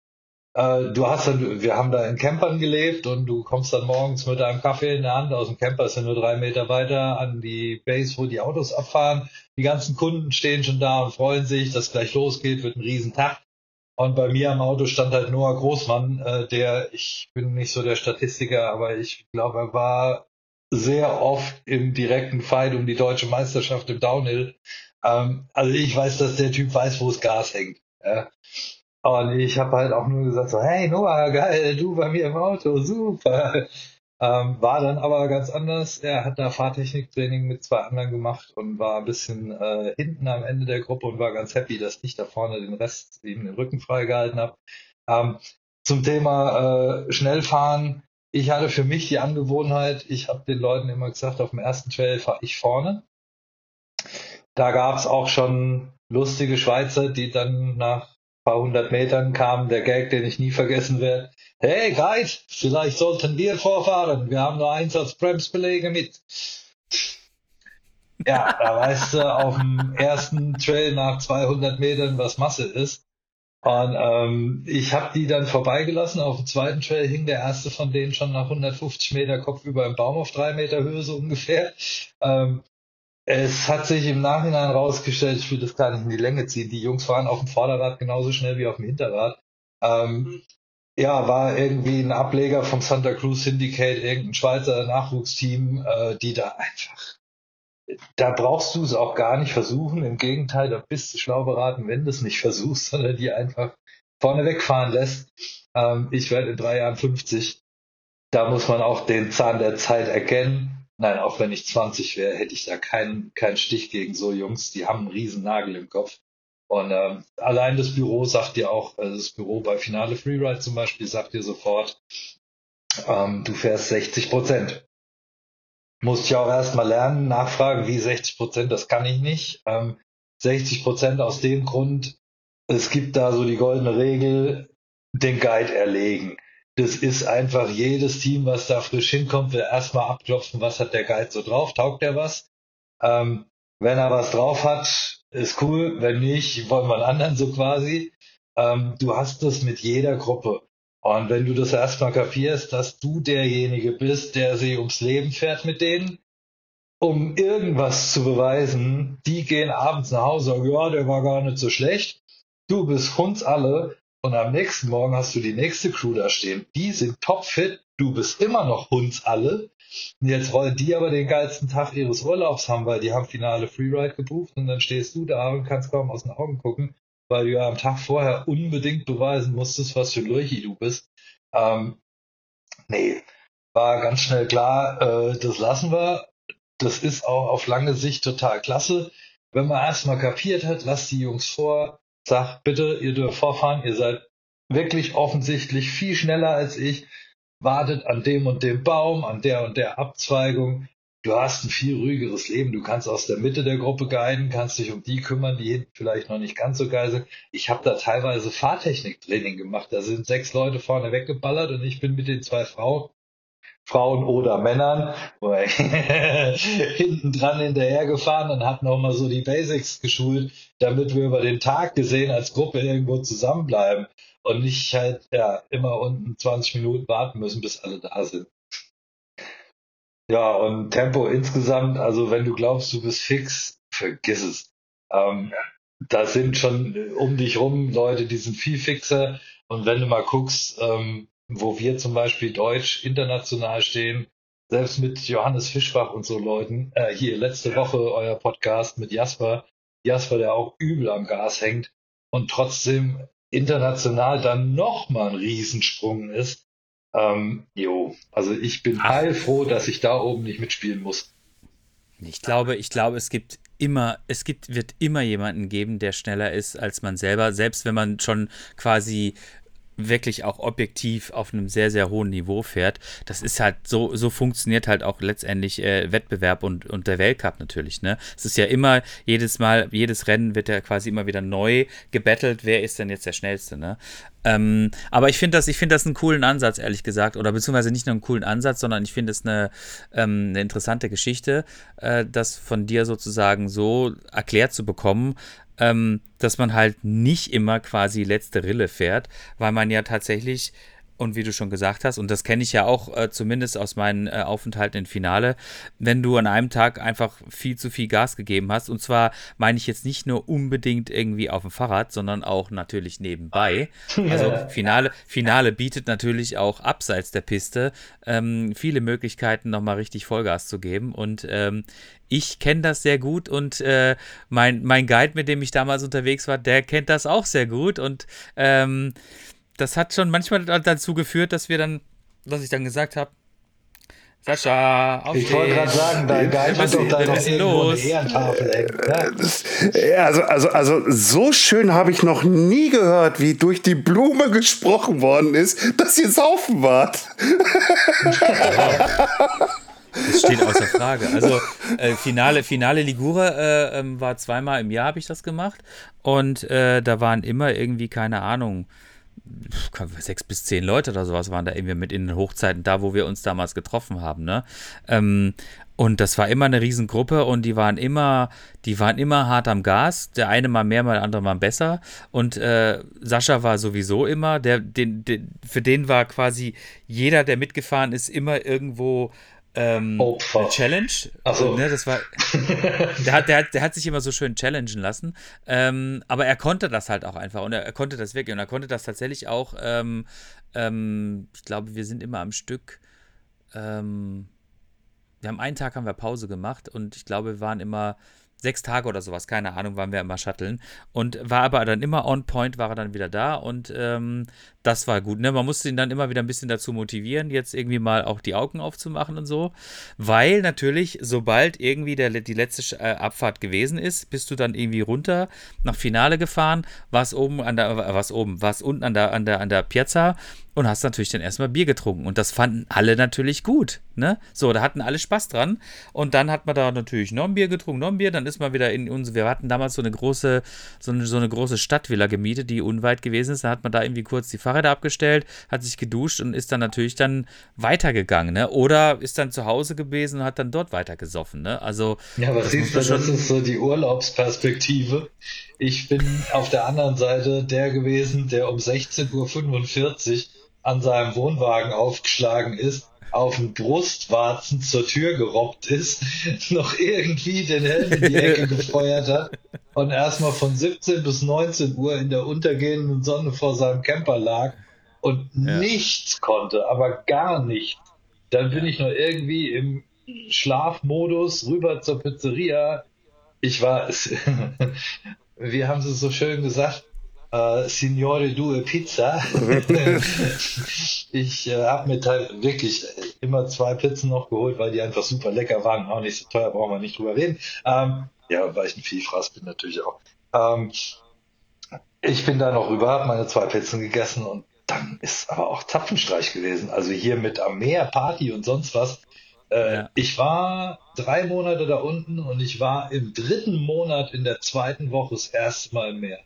Äh, du hast dann, wir haben da in Campern gelebt und du kommst dann morgens mit einem Kaffee in der Hand aus dem Camper, ist ja nur drei Meter weiter an die Base, wo die Autos abfahren. Die ganzen Kunden stehen schon da und freuen sich, dass gleich losgeht, wird ein Riesentag. Und bei mir am Auto stand halt Noah Großmann, äh, der, ich bin nicht so der Statistiker, aber ich glaube, er war sehr oft im direkten Fight um die deutsche Meisterschaft im Downhill. Ähm, also ich weiß, dass der Typ weiß, wo das Gas hängt. Ja. Und ich habe halt auch nur gesagt so, hey Noah, geil, du bei mir im Auto, super. Ähm, war dann aber ganz anders. Er hat da Fahrtechniktraining mit zwei anderen gemacht und war ein bisschen äh, hinten am Ende der Gruppe und war ganz happy, dass ich da vorne den Rest ihm den Rücken freigehalten habe. Ähm, zum Thema äh, Schnellfahren ich hatte für mich die Angewohnheit, ich habe den Leuten immer gesagt, auf dem ersten Trail fahre ich vorne. Da gab es auch schon lustige Schweizer, die dann nach paar hundert Metern kamen, der Gag, den ich nie vergessen werde. Hey Guide, vielleicht sollten wir vorfahren. Wir haben nur Einsatzbremsbeläge mit. Ja, da weißt du auf dem ersten Trail nach 200 Metern, was Masse ist. Und ähm, ich habe die dann vorbeigelassen. Auf dem zweiten Trail hing der erste von denen schon nach 150 Meter Kopf über im Baum auf drei Meter Höhe so ungefähr. Ähm, es hat sich im Nachhinein rausgestellt, ich will das gar nicht in die Länge ziehen. Die Jungs fahren auf dem Vorderrad genauso schnell wie auf dem Hinterrad. Ähm, ja, war irgendwie ein Ableger vom Santa Cruz Syndicate, irgendein Schweizer Nachwuchsteam, äh, die da einfach da brauchst du es auch gar nicht versuchen. Im Gegenteil, da bist du schlau beraten, wenn du es nicht versuchst, sondern die einfach vorne wegfahren lässt. Ähm, ich werde in drei Jahren 50. Da muss man auch den Zahn der Zeit erkennen. Nein, auch wenn ich 20 wäre, hätte ich da keinen keinen Stich gegen so Jungs. Die haben einen riesen Nagel im Kopf. Und ähm, allein das Büro sagt dir auch, also das Büro bei Finale Freeride zum Beispiel sagt dir sofort, ähm, du fährst 60 Prozent musste ich auch erstmal lernen, nachfragen, wie 60 Prozent, das kann ich nicht. Ähm, 60 Prozent aus dem Grund, es gibt da so die goldene Regel, den Guide erlegen. Das ist einfach jedes Team, was da frisch hinkommt, will erstmal abklopfen, was hat der Guide so drauf, taugt er was? Ähm, wenn er was drauf hat, ist cool, wenn nicht, wollen wir einen anderen so quasi. Ähm, du hast das mit jeder Gruppe. Und wenn du das erstmal kapierst, dass du derjenige bist, der sie ums Leben fährt mit denen, um irgendwas zu beweisen, die gehen abends nach Hause und sagen, ja, der war gar nicht so schlecht. Du bist uns alle und am nächsten Morgen hast du die nächste Crew da stehen. Die sind topfit, du bist immer noch uns alle. Und jetzt wollen die aber den geilsten Tag ihres Urlaubs haben, weil die haben finale Freeride gebucht und dann stehst du da und kannst kaum aus den Augen gucken, weil du ja am Tag vorher unbedingt beweisen musstest, was für Lurchi du bist. Ähm, nee, war ganz schnell klar, äh, das lassen wir das ist auch auf lange Sicht total klasse. Wenn man erstmal kapiert hat, lasst die Jungs vor, sagt bitte, ihr dürft vorfahren, ihr seid wirklich offensichtlich viel schneller als ich, wartet an dem und dem Baum, an der und der Abzweigung. Du hast ein viel ruhigeres Leben. Du kannst aus der Mitte der Gruppe guiden, kannst dich um die kümmern, die hinten vielleicht noch nicht ganz so geil sind. Ich habe da teilweise Fahrtechniktraining gemacht. Da sind sechs Leute vorne weggeballert und ich bin mit den zwei Frauen Frauen oder Männern, hinten dran hinterhergefahren und hat nochmal so die Basics geschult, damit wir über den Tag gesehen als Gruppe irgendwo zusammenbleiben und nicht halt ja immer unten 20 Minuten warten müssen, bis alle da sind. Ja, und Tempo insgesamt, also wenn du glaubst, du bist fix, vergiss es. Ähm, da sind schon um dich rum Leute, die sind viel fixer. Und wenn du mal guckst, ähm, wo wir zum Beispiel Deutsch international stehen, selbst mit Johannes Fischbach und so Leuten, äh, hier letzte Woche euer Podcast mit Jasper, Jasper, der auch übel am Gas hängt und trotzdem international dann nochmal ein Riesensprung ist. Ähm, jo, also ich bin Ach. heilfroh, dass ich da oben nicht mitspielen muss. Ich glaube, ich glaube, es gibt immer, es gibt, wird immer jemanden geben, der schneller ist als man selber, selbst wenn man schon quasi wirklich auch objektiv auf einem sehr, sehr hohen Niveau fährt. Das ist halt so, so funktioniert halt auch letztendlich äh, Wettbewerb und, und der Weltcup natürlich. Ne? Es ist ja immer, jedes Mal, jedes Rennen wird ja quasi immer wieder neu gebettelt, wer ist denn jetzt der Schnellste. Ne? Ähm, aber ich finde das, ich das einen coolen Ansatz, ehrlich gesagt. Oder beziehungsweise nicht nur einen coolen Ansatz, sondern ich finde es eine, ähm, eine interessante Geschichte, äh, das von dir sozusagen so erklärt zu bekommen, ähm, dass man halt nicht immer quasi letzte Rille fährt, weil man ja tatsächlich und wie du schon gesagt hast, und das kenne ich ja auch äh, zumindest aus meinen äh, Aufenthalten im Finale, wenn du an einem Tag einfach viel zu viel Gas gegeben hast, und zwar meine ich jetzt nicht nur unbedingt irgendwie auf dem Fahrrad, sondern auch natürlich nebenbei. Also Finale, Finale bietet natürlich auch abseits der Piste ähm, viele Möglichkeiten, nochmal richtig Vollgas zu geben. Und ähm, ich kenne das sehr gut und äh, mein, mein Guide, mit dem ich damals unterwegs war, der kennt das auch sehr gut. Und ähm, das hat schon manchmal dazu geführt, dass wir dann, was ich dann gesagt habe, Sascha, aufstehen. Ich wollte gerade sagen, dein Geist ist doch da noch Ehrentafel hängen. Ne? Ja, also, also, also so schön habe ich noch nie gehört, wie durch die Blume gesprochen worden ist, dass ihr saufen wart. Das steht außer Frage. Also äh, Finale, Finale Ligure äh, ähm, war zweimal im Jahr, habe ich das gemacht. Und äh, da waren immer irgendwie, keine Ahnung, sechs bis zehn Leute oder sowas waren da irgendwie mit in den Hochzeiten da, wo wir uns damals getroffen haben, ne? Ähm, und das war immer eine Riesengruppe und die waren immer, die waren immer hart am Gas. Der eine mal mehr, mal der andere mal besser. Und äh, Sascha war sowieso immer, der, den, den, für den war quasi jeder, der mitgefahren ist, immer irgendwo ähm, eine Challenge. Also, ne, das war, der, hat, der, hat, der hat sich immer so schön challengen lassen. Ähm, aber er konnte das halt auch einfach und er, er, konnte das wirklich und er konnte das tatsächlich auch. Ähm, ähm ich glaube, wir sind immer am Stück. Ähm, wir haben einen Tag haben wir Pause gemacht und ich glaube, wir waren immer sechs Tage oder sowas, keine Ahnung, waren wir immer shutteln. Und war aber dann immer on point, war er dann wieder da und ähm, das war gut. Ne? Man musste ihn dann immer wieder ein bisschen dazu motivieren, jetzt irgendwie mal auch die Augen aufzumachen und so. Weil natürlich, sobald irgendwie der, die letzte äh, Abfahrt gewesen ist, bist du dann irgendwie runter nach Finale gefahren, warst oben an der, was oben, warst unten an der, an der, an der Piazza und hast natürlich dann erstmal Bier getrunken. Und das fanden alle natürlich gut. Ne? So, da hatten alle Spaß dran. Und dann hat man da natürlich noch ein Bier getrunken, noch ein Bier. Dann ist man wieder in unsere. Wir hatten damals so eine große, so eine, so eine große Stadtvilla gemietet, die unweit gewesen ist. Da hat man da irgendwie kurz die Fahrräder abgestellt, hat sich geduscht und ist dann natürlich dann weitergegangen. Ne? Oder ist dann zu Hause gewesen und hat dann dort weiter gesoffen. Ne? Also, ja, was siehst du, das ist so die Urlaubsperspektive. Ich bin auf der anderen Seite der gewesen, der um 16.45 Uhr an seinem Wohnwagen aufgeschlagen ist, auf den Brustwarzen zur Tür gerobbt ist, noch irgendwie den Helm in die Ecke gefeuert hat und erstmal von 17 bis 19 Uhr in der untergehenden Sonne vor seinem Camper lag und ja. nichts konnte, aber gar nichts. Dann bin ich noch irgendwie im Schlafmodus rüber zur Pizzeria. Ich war, wie haben sie so schön gesagt, Uh, Signore Due Pizza. ich äh, habe mir halt wirklich immer zwei Pizzen noch geholt, weil die einfach super lecker waren. Auch nicht so teuer, brauchen wir nicht drüber reden. Ähm, ja, weil ich ein Vielfraß bin natürlich auch. Ähm, ich bin da noch rüber, habe meine zwei Pizzen gegessen und dann ist aber auch Zapfenstreich gewesen. Also hier mit am Meer, Party und sonst was. Äh, ja. Ich war drei Monate da unten und ich war im dritten Monat in der zweiten Woche das erste Mal im Meer.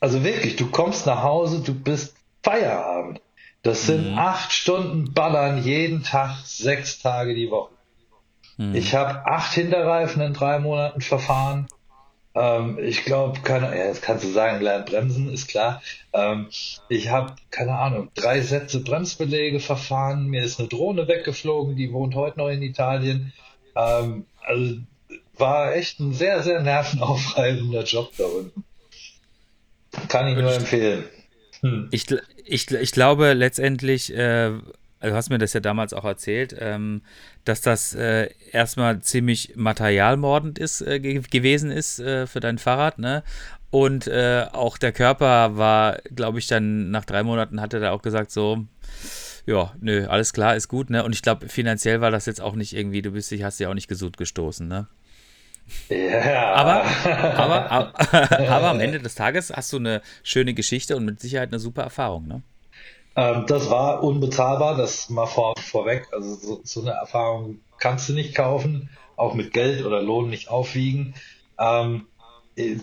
Also wirklich, du kommst nach Hause, du bist Feierabend. Das sind mhm. acht Stunden Ballern jeden Tag, sechs Tage die Woche. Mhm. Ich habe acht Hinterreifen in drei Monaten verfahren. Ähm, ich glaube, keine, ja, jetzt kannst du sagen, lernt bremsen, ist klar. Ähm, ich habe, keine Ahnung, drei Sätze Bremsbelege verfahren. Mir ist eine Drohne weggeflogen, die wohnt heute noch in Italien. Ähm, also war echt ein sehr, sehr nervenaufreibender Job da unten. Kann ich nur empfehlen. Hm. Ich, ich, ich glaube letztendlich, äh, du hast mir das ja damals auch erzählt, ähm, dass das äh, erstmal ziemlich materialmordend ist, äh, gewesen ist äh, für dein Fahrrad, ne? Und äh, auch der Körper war, glaube ich, dann nach drei Monaten hat er da auch gesagt, so, ja, nö, alles klar, ist gut, ne? Und ich glaube, finanziell war das jetzt auch nicht irgendwie, du bist dich, hast ja auch nicht gesund gestoßen, ne? Ja. Aber, aber, aber, aber, am Ende des Tages hast du eine schöne Geschichte und mit Sicherheit eine super Erfahrung, ne? Ähm, das war unbezahlbar, das mal vor, vorweg. Also so, so, eine Erfahrung kannst du nicht kaufen, auch mit Geld oder Lohn nicht aufwiegen. Ähm,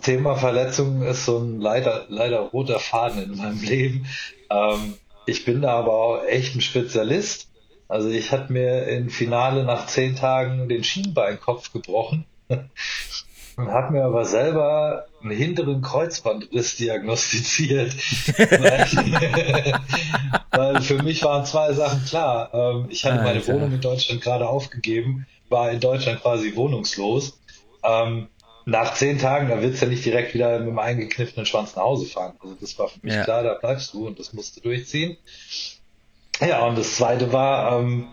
Thema Verletzungen ist so ein leider, leider roter Faden in meinem Leben. Ähm, ich bin da aber auch echt ein Spezialist. Also ich hatte mir im Finale nach zehn Tagen den Schienbeinkopf gebrochen und habe mir aber selber einen hinteren Kreuzbandriss diagnostiziert. weil, weil, für mich waren zwei Sachen klar. Ähm, ich hatte meine Wohnung in Deutschland gerade aufgegeben, war in Deutschland quasi wohnungslos. Ähm, nach zehn Tagen, da willst du ja nicht direkt wieder mit einem eingekniffenen Schwanz nach Hause fahren. Also das war für mich ja. klar, da bleibst du und das musst du durchziehen. Ja, und das zweite war, ähm,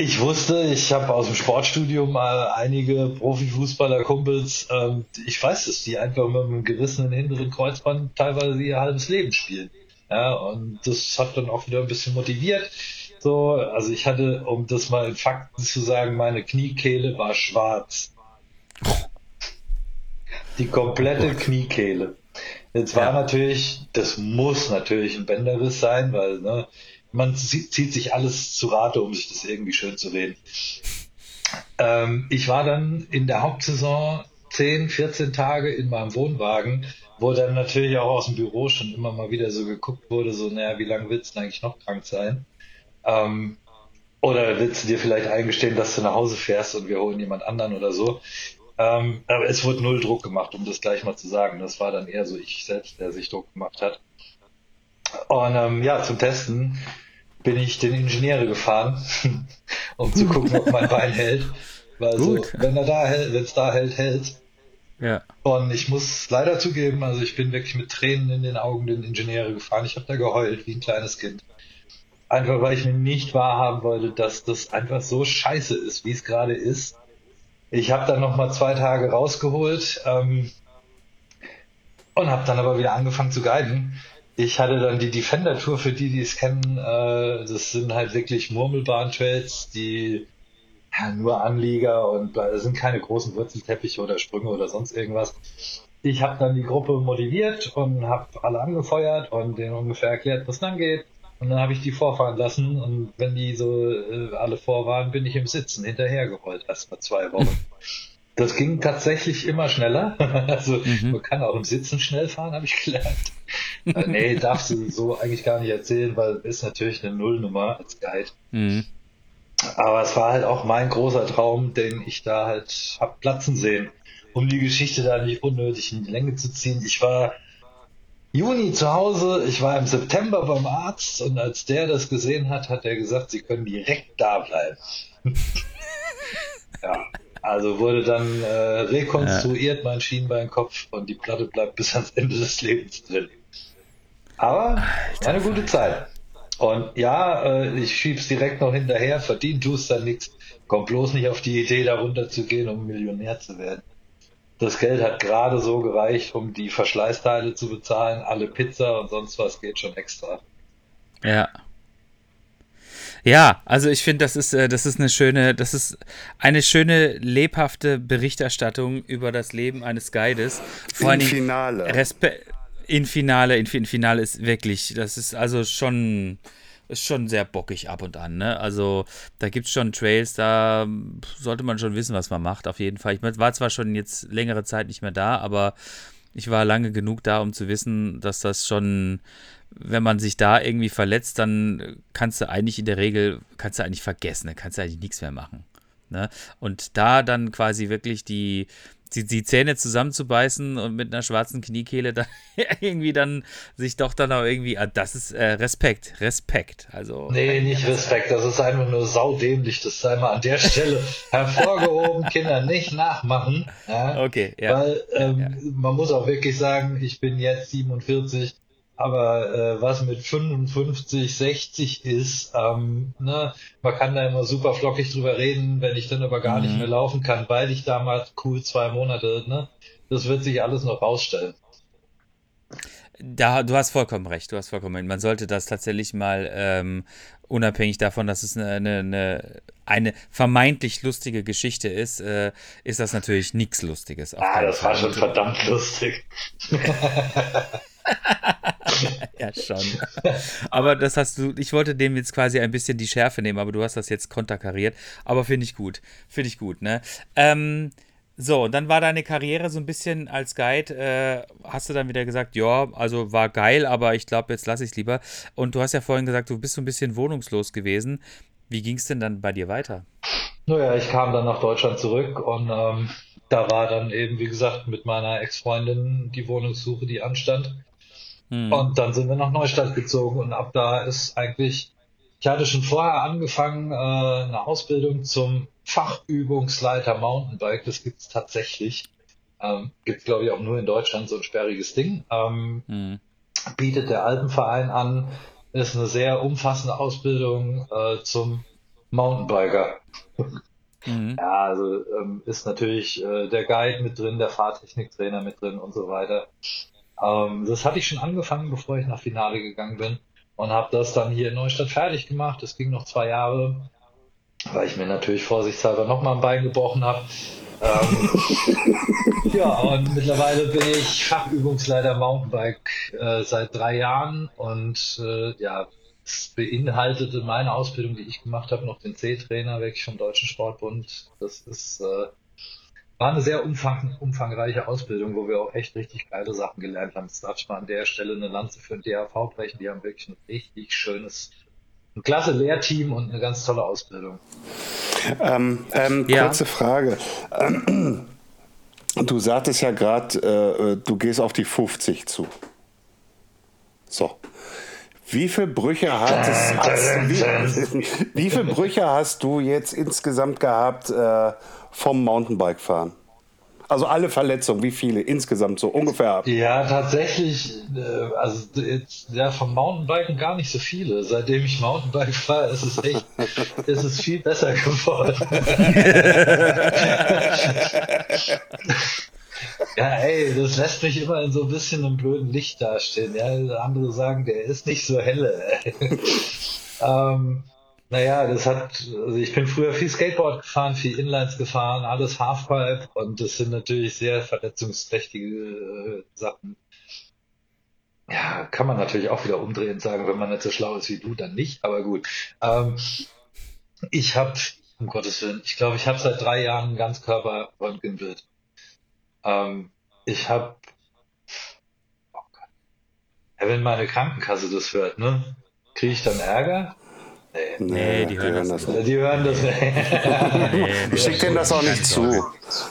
ich wusste, ich habe aus dem Sportstudio mal einige Profifußballer-Kumpels, ähm, ich weiß es, die einfach mit einem gerissenen hinteren Kreuzband teilweise ihr halbes Leben spielen. Ja, und das hat dann auch wieder ein bisschen motiviert. So, also ich hatte, um das mal in Fakten zu sagen, meine Kniekehle war schwarz. Die komplette Kniekehle. Jetzt war ja. natürlich, das muss natürlich ein Bänderriss sein, weil ne, man zieht sich alles zu Rate, um sich das irgendwie schön zu reden. Ähm, ich war dann in der Hauptsaison 10, 14 Tage in meinem Wohnwagen, wo dann natürlich auch aus dem Büro schon immer mal wieder so geguckt wurde, so, naja, wie lange willst du eigentlich noch krank sein? Ähm, oder willst du dir vielleicht eingestehen, dass du nach Hause fährst und wir holen jemand anderen oder so? Ähm, aber es wurde null Druck gemacht, um das gleich mal zu sagen. Das war dann eher so ich selbst, der sich Druck gemacht hat. Und ähm, ja, zum Testen bin ich den Ingenieure gefahren, um zu gucken, ob mein Bein hält. Weil so, wenn er da hält, wenn es da hält, hält. Ja. Und ich muss leider zugeben, also ich bin wirklich mit Tränen in den Augen den Ingenieure gefahren. Ich habe da geheult wie ein kleines Kind. Einfach weil ich mir nicht wahrhaben wollte, dass das einfach so scheiße ist, wie es gerade ist. Ich habe dann noch mal zwei Tage rausgeholt ähm, und habe dann aber wieder angefangen zu guiden ich hatte dann die Defender Tour, für die, die es kennen, äh, das sind halt wirklich Murmelbahn-Trails, die ja, nur Anlieger und das sind keine großen Wurzelteppiche oder Sprünge oder sonst irgendwas. ich habe dann die Gruppe motiviert und habe alle angefeuert und denen ungefähr erklärt, was dann geht. Und dann habe ich die vorfahren lassen und wenn die so äh, alle vor waren, bin ich im Sitzen hinterhergerollt, erst mal zwei Wochen. Das ging tatsächlich immer schneller. Also mhm. man kann auch im Sitzen schnell fahren, habe ich gelernt. äh, nee, darfst du so eigentlich gar nicht erzählen, weil ist natürlich eine Nullnummer als Guide. Mhm. Aber es war halt auch mein großer Traum, den ich da halt hab platzen sehen, um die Geschichte da nicht unnötig in die Länge zu ziehen. Ich war Juni zu Hause, ich war im September beim Arzt und als der das gesehen hat, hat er gesagt, sie können direkt da bleiben. ja, also wurde dann äh, rekonstruiert ja. mein Schienbeinkopf und die Platte bleibt bis ans Ende des Lebens drin. Aber Alter, eine gute Zeit. Und ja, äh, ich schieb's direkt noch hinterher, verdient tust dann nichts. Komm bloß nicht auf die Idee, da runterzugehen, um Millionär zu werden. Das Geld hat gerade so gereicht, um die Verschleißteile zu bezahlen. Alle Pizza und sonst was geht schon extra. Ja. Ja, also ich finde, das ist, äh, das ist eine schöne, das ist eine schöne, lebhafte Berichterstattung über das Leben eines Guides. Vor in Finale. Respekt. In Finale, in, in Finale ist wirklich, das ist also schon, ist schon sehr bockig ab und an. Ne? Also da gibt es schon Trails, da sollte man schon wissen, was man macht, auf jeden Fall. Ich war zwar schon jetzt längere Zeit nicht mehr da, aber ich war lange genug da, um zu wissen, dass das schon, wenn man sich da irgendwie verletzt, dann kannst du eigentlich in der Regel, kannst du eigentlich vergessen, dann kannst du eigentlich nichts mehr machen. Ne? Und da dann quasi wirklich die, die, die Zähne zusammenzubeißen und mit einer schwarzen Kniekehle dann irgendwie dann sich doch dann auch irgendwie, ah, das ist äh, Respekt, Respekt. Also, nee, nicht Respekt, das ist einfach nur saudämlich, das sei mal an der Stelle hervorgehoben, Kinder nicht nachmachen. Ja, okay, ja. Weil ähm, ja. man muss auch wirklich sagen, ich bin jetzt 47 aber äh, was mit 55, 60 ist, ähm, ne, man kann da immer super flockig drüber reden, wenn ich dann aber gar mhm. nicht mehr laufen kann, weil ich damals cool zwei Monate, ne, das wird sich alles noch rausstellen. Da, du hast vollkommen recht, du hast vollkommen recht. Man sollte das tatsächlich mal, ähm, unabhängig davon, dass es eine, eine, eine, vermeintlich lustige Geschichte ist, äh, ist das natürlich nichts Lustiges. Ah, das war schon verdammt lustig. ja, schon. Aber das hast du, ich wollte dem jetzt quasi ein bisschen die Schärfe nehmen, aber du hast das jetzt konterkariert. Aber finde ich gut. Finde ich gut, ne? Ähm, so, dann war deine Karriere so ein bisschen als Guide. Äh, hast du dann wieder gesagt, ja, also war geil, aber ich glaube, jetzt lasse ich es lieber. Und du hast ja vorhin gesagt, du bist so ein bisschen wohnungslos gewesen. Wie ging es denn dann bei dir weiter? Naja, ich kam dann nach Deutschland zurück und ähm, da war dann eben, wie gesagt, mit meiner Ex-Freundin die Wohnungssuche, die anstand. Hm. Und dann sind wir nach Neustadt gezogen und ab da ist eigentlich, ich hatte schon vorher angefangen, äh, eine Ausbildung zum Fachübungsleiter Mountainbike, das gibt es tatsächlich. Ähm, gibt glaube ich auch nur in Deutschland so ein sperriges Ding. Ähm, hm. Bietet der Alpenverein an, ist eine sehr umfassende Ausbildung äh, zum Mountainbiker. Mhm. Ja, also ähm, ist natürlich äh, der Guide mit drin, der Fahrtechniktrainer mit drin und so weiter. Ähm, das hatte ich schon angefangen, bevor ich nach Finale gegangen bin und habe das dann hier in Neustadt fertig gemacht. Das ging noch zwei Jahre, weil ich mir natürlich vorsichtshalber nochmal ein Bein gebrochen habe. ähm, ja, und mittlerweile bin ich Fachübungsleiter Mountainbike äh, seit drei Jahren und äh, ja, es beinhaltete meine Ausbildung, die ich gemacht habe, noch den C-Trainer weg vom Deutschen Sportbund. Das ist äh, war eine sehr umfang, umfangreiche Ausbildung, wo wir auch echt richtig geile Sachen gelernt haben. Jetzt darf ich mal an der Stelle eine Lanze für den DAV brechen. Die haben wirklich ein richtig schönes, ein klasse Lehrteam und eine ganz tolle Ausbildung. Ähm, ähm, ja. Kurze Frage. Du sagtest ja gerade, äh, du gehst auf die 50 zu. So. Wie viele Brüche hattest, hast, wie, wie viele Brüche hast du jetzt insgesamt gehabt äh, vom Mountainbike-Fahren? Also alle Verletzungen, wie viele insgesamt so ungefähr? Ja, tatsächlich, äh, also ja, vom Mountainbiken gar nicht so viele. Seitdem ich Mountainbike fahre, ist es echt, ist es viel besser geworden. ja, ey, das lässt mich immer in so ein bisschen einem blöden Licht dastehen. Ja, andere sagen, der ist nicht so helle. ähm, naja, das hat, also ich bin früher viel Skateboard gefahren, viel Inlines gefahren, alles Halfpipe und das sind natürlich sehr verletzungsträchtige äh, Sachen. Ja, kann man natürlich auch wieder umdrehen und sagen, wenn man nicht so schlau ist wie du, dann nicht, aber gut. Ähm, ich habe, um Gottes Willen, ich glaube, ich habe seit drei Jahren ein Ganzkörper-Röntgenbild. Ähm, ich habe, oh Gott. Wenn meine Krankenkasse das hört, ne, kriege ich dann Ärger? Nee, die hören das nicht. Die hören das nicht. nee, ich schicke denen das auch nicht zu.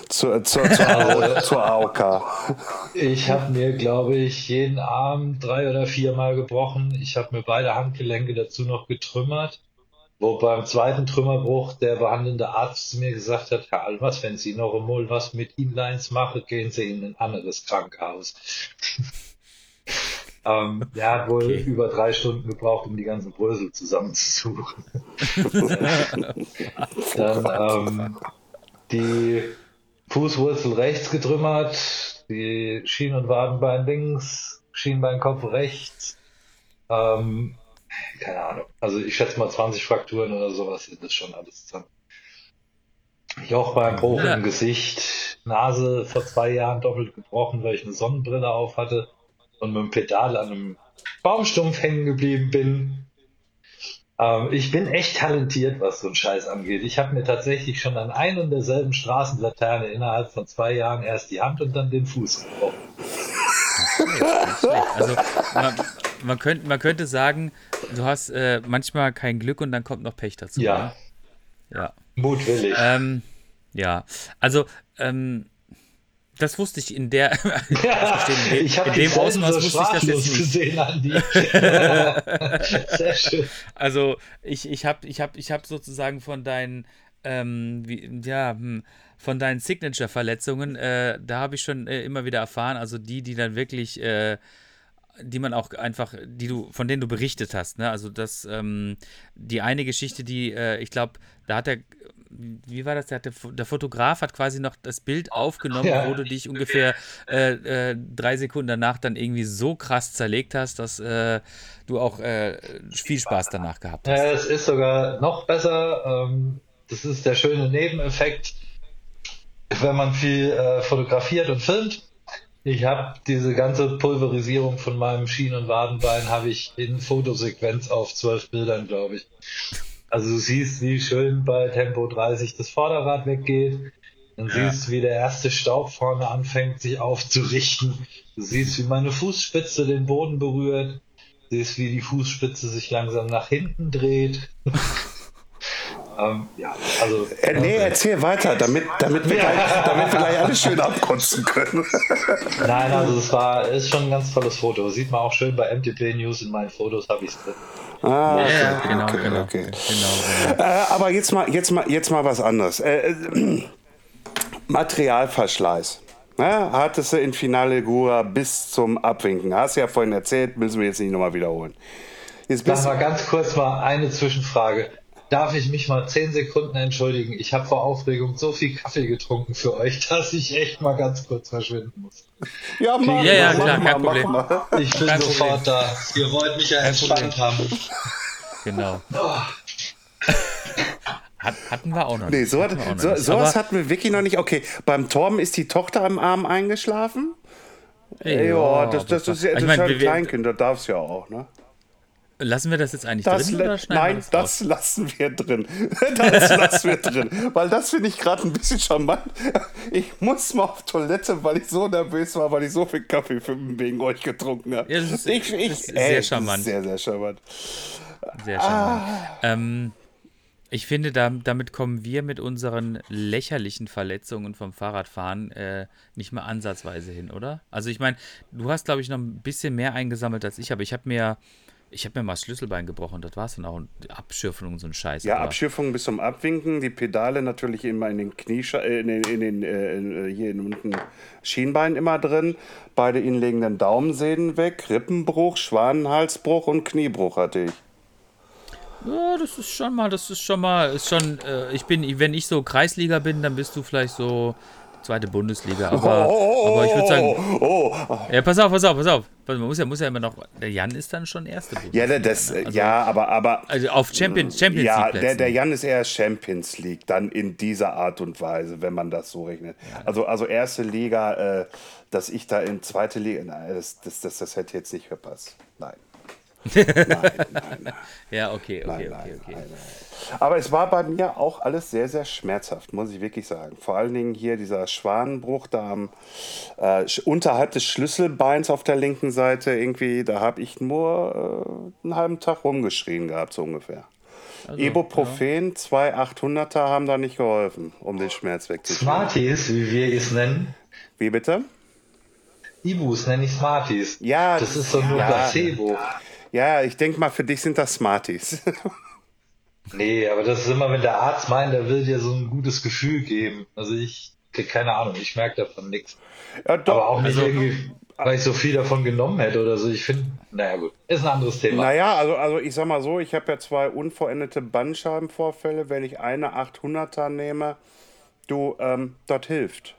Zur, zur, zur, zur AOK. Ich habe mir, glaube ich, jeden Arm drei oder viermal gebrochen. Ich habe mir beide Handgelenke dazu noch getrümmert. Wo beim zweiten Trümmerbruch der behandelnde Arzt zu mir gesagt hat, Herr Albers, wenn Sie noch einmal was mit Inlines machen, gehen Sie in ein anderes Krankenhaus. Ähm, der hat wohl okay. über drei Stunden gebraucht, um die ganzen Brösel zusammenzusuchen. Dann ähm, die Fußwurzel rechts getrümmert, die Schien- und Wadenbein links, Schienbeinkopf rechts. Ähm, keine Ahnung. Also ich schätze mal 20 Frakturen oder sowas sind das schon alles zusammen. Jochbeinbruch ja. im Gesicht, Nase vor zwei Jahren doppelt gebrochen, weil ich eine Sonnenbrille auf hatte und mit dem Pedal an einem Baumstumpf hängen geblieben bin. Ähm, ich bin echt talentiert, was so ein Scheiß angeht. Ich habe mir tatsächlich schon an ein und derselben Straßenlaterne innerhalb von zwei Jahren erst die Hand und dann den Fuß gebrochen. Also man, man, könnte, man könnte sagen, du hast äh, manchmal kein Glück und dann kommt noch Pech dazu. Ja. Ne? Ja. Mutwillig. Ähm, ja, also ähm, das wusste ich in der. Ja, in dem, ich habe in dem Ausmaß so wusste ich das jetzt nicht. gesehen, Andi. Sehr schön. Also ich, ich habe ich hab, ich hab sozusagen von deinen ähm, wie, ja, hm, von deinen Signature-Verletzungen, äh, da habe ich schon äh, immer wieder erfahren, also die, die dann wirklich, äh, die man auch einfach, die du, von denen du berichtet hast, ne? Also das, ähm, die eine Geschichte, die, äh, ich glaube, da hat er wie war das? Der, der, Fotograf hat quasi noch das Bild aufgenommen, ja. wo du dich ungefähr äh, äh, drei Sekunden danach dann irgendwie so krass zerlegt hast, dass äh, du auch äh, viel Spaß danach gehabt hast. Ja, es ist sogar noch besser. Ähm, das ist der schöne Nebeneffekt, wenn man viel äh, fotografiert und filmt. Ich habe diese ganze Pulverisierung von meinem Schien- und Wadenbein habe ich in Fotosequenz auf zwölf Bildern, glaube ich. Also du siehst, wie schön bei Tempo 30 das Vorderrad weggeht. Dann ja. siehst du, wie der erste Staub vorne anfängt, sich aufzurichten. Du siehst, wie meine Fußspitze den Boden berührt. Du siehst, wie die Fußspitze sich langsam nach hinten dreht. ähm, ja, also. Äh, nee, erzähl weiter, damit, damit, wir, gleich, damit wir gleich alles schön abkotzen können. Nein, also es war, ist schon ein ganz tolles Foto. Sieht man auch schön bei MTP News in meinen Fotos, habe ich es drin. Ah, okay, ja, genau, okay, genau, okay. genau, genau. Äh, aber jetzt mal, jetzt mal, jetzt mal was anderes. Äh, äh, Materialverschleiß. Ne? Hattest du in Finale Gura bis zum Abwinken. Hast du ja vorhin erzählt, müssen wir jetzt nicht nochmal wiederholen. Jetzt bist mal ganz kurz mal eine Zwischenfrage. Darf ich mich mal zehn Sekunden entschuldigen? Ich habe vor Aufregung so viel Kaffee getrunken für euch, dass ich echt mal ganz kurz verschwinden muss. Ja, mach, ja, ja, klar, kein Problem. Ich bin kein sofort Problem. da. Ihr wollt mich ja entspannt haben. Genau. Oh. Hat, hatten wir auch noch nicht. Nee, so hat, so, sowas hatten wir Vicky noch nicht. Okay, beim Torben ist die Tochter am Arm eingeschlafen. Ey, ja, das, das, das, das, das ist halt ein Kleinkind, da darf es ja auch, ne? Lassen wir das jetzt eigentlich das drin oder Nein, das, das lassen wir drin. Das lassen wir drin. Weil das finde ich gerade ein bisschen charmant. Ich muss mal auf Toilette, weil ich so nervös war, weil ich so viel Kaffee wegen euch getrunken habe. Ja, das ist, ich, ich, das ist ey, sehr charmant. Sehr, sehr charmant. Sehr charmant. Ah. Ähm, ich finde, da, damit kommen wir mit unseren lächerlichen Verletzungen vom Fahrradfahren äh, nicht mehr ansatzweise hin, oder? Also ich meine, du hast, glaube ich, noch ein bisschen mehr eingesammelt als ich, aber ich habe mir ich habe mir mal das Schlüsselbein gebrochen, das war es dann auch. Abschürfung und so ein Scheiß. Ja, Abschürfung bis zum Abwinken, die Pedale natürlich immer in den Kniesche äh, in den, in den äh, hier in unten Schienbein immer drin. Beide innenliegenden Daumensehnen weg, Rippenbruch, Schwanenhalsbruch und Kniebruch hatte ich. Ja, das ist schon mal, das ist schon mal, ist schon, äh, ich bin, wenn ich so Kreisliga bin, dann bist du vielleicht so zweite Bundesliga. Aber, aber ich würde sagen. Oh, oh. Ja, pass auf, pass auf, pass auf. Man muss ja, muss ja immer noch. Der Jan ist dann schon erste Bundesliga. Ja, das? Also- ja, aber, aber Also auf Champions, Champions ja, League. der, Plätzen. der Jan ist eher Champions League, dann in dieser Art und Weise, wenn man das so rechnet. Also, also erste Liga, äh, dass ich da in zweite Liga, nein, das, das, das, das hätte jetzt nicht gepasst. Nein. Nein, nein, nein. Ja, okay, okay, Nein, okay, nein, okay. nein, nein. Aber es war bei mir auch alles sehr, sehr schmerzhaft, muss ich wirklich sagen. Vor allen Dingen hier dieser Schwanenbruch da am, äh, unterhalb des Schlüsselbeins auf der linken Seite irgendwie, da habe ich nur äh, einen halben Tag rumgeschrien gehabt, so ungefähr. Also, Ibuprofen, zwei 800er haben da nicht geholfen, um den Schmerz wegzukriegen. Smarties, wie wir es nennen. Wie bitte? Ibus nenne ich Smarties. Ja, Das ist doch nur ja. Placebo. Ja, ich denke mal, für dich sind das Smarties. Nee, aber das ist immer, wenn der Arzt meint, er will dir so ein gutes Gefühl geben. Also ich, keine Ahnung, ich merke davon nichts. ja, doch. Aber auch nicht Also- irgendwie, weil ich so viel davon genommen hätte oder so. Ich finde, naja gut, ist ein anderes Thema. Naja, also, also ich sag mal so, ich habe ja zwei unvollendete Bandscheibenvorfälle. Wenn ich eine 800er nehme, du, ähm, das hilft.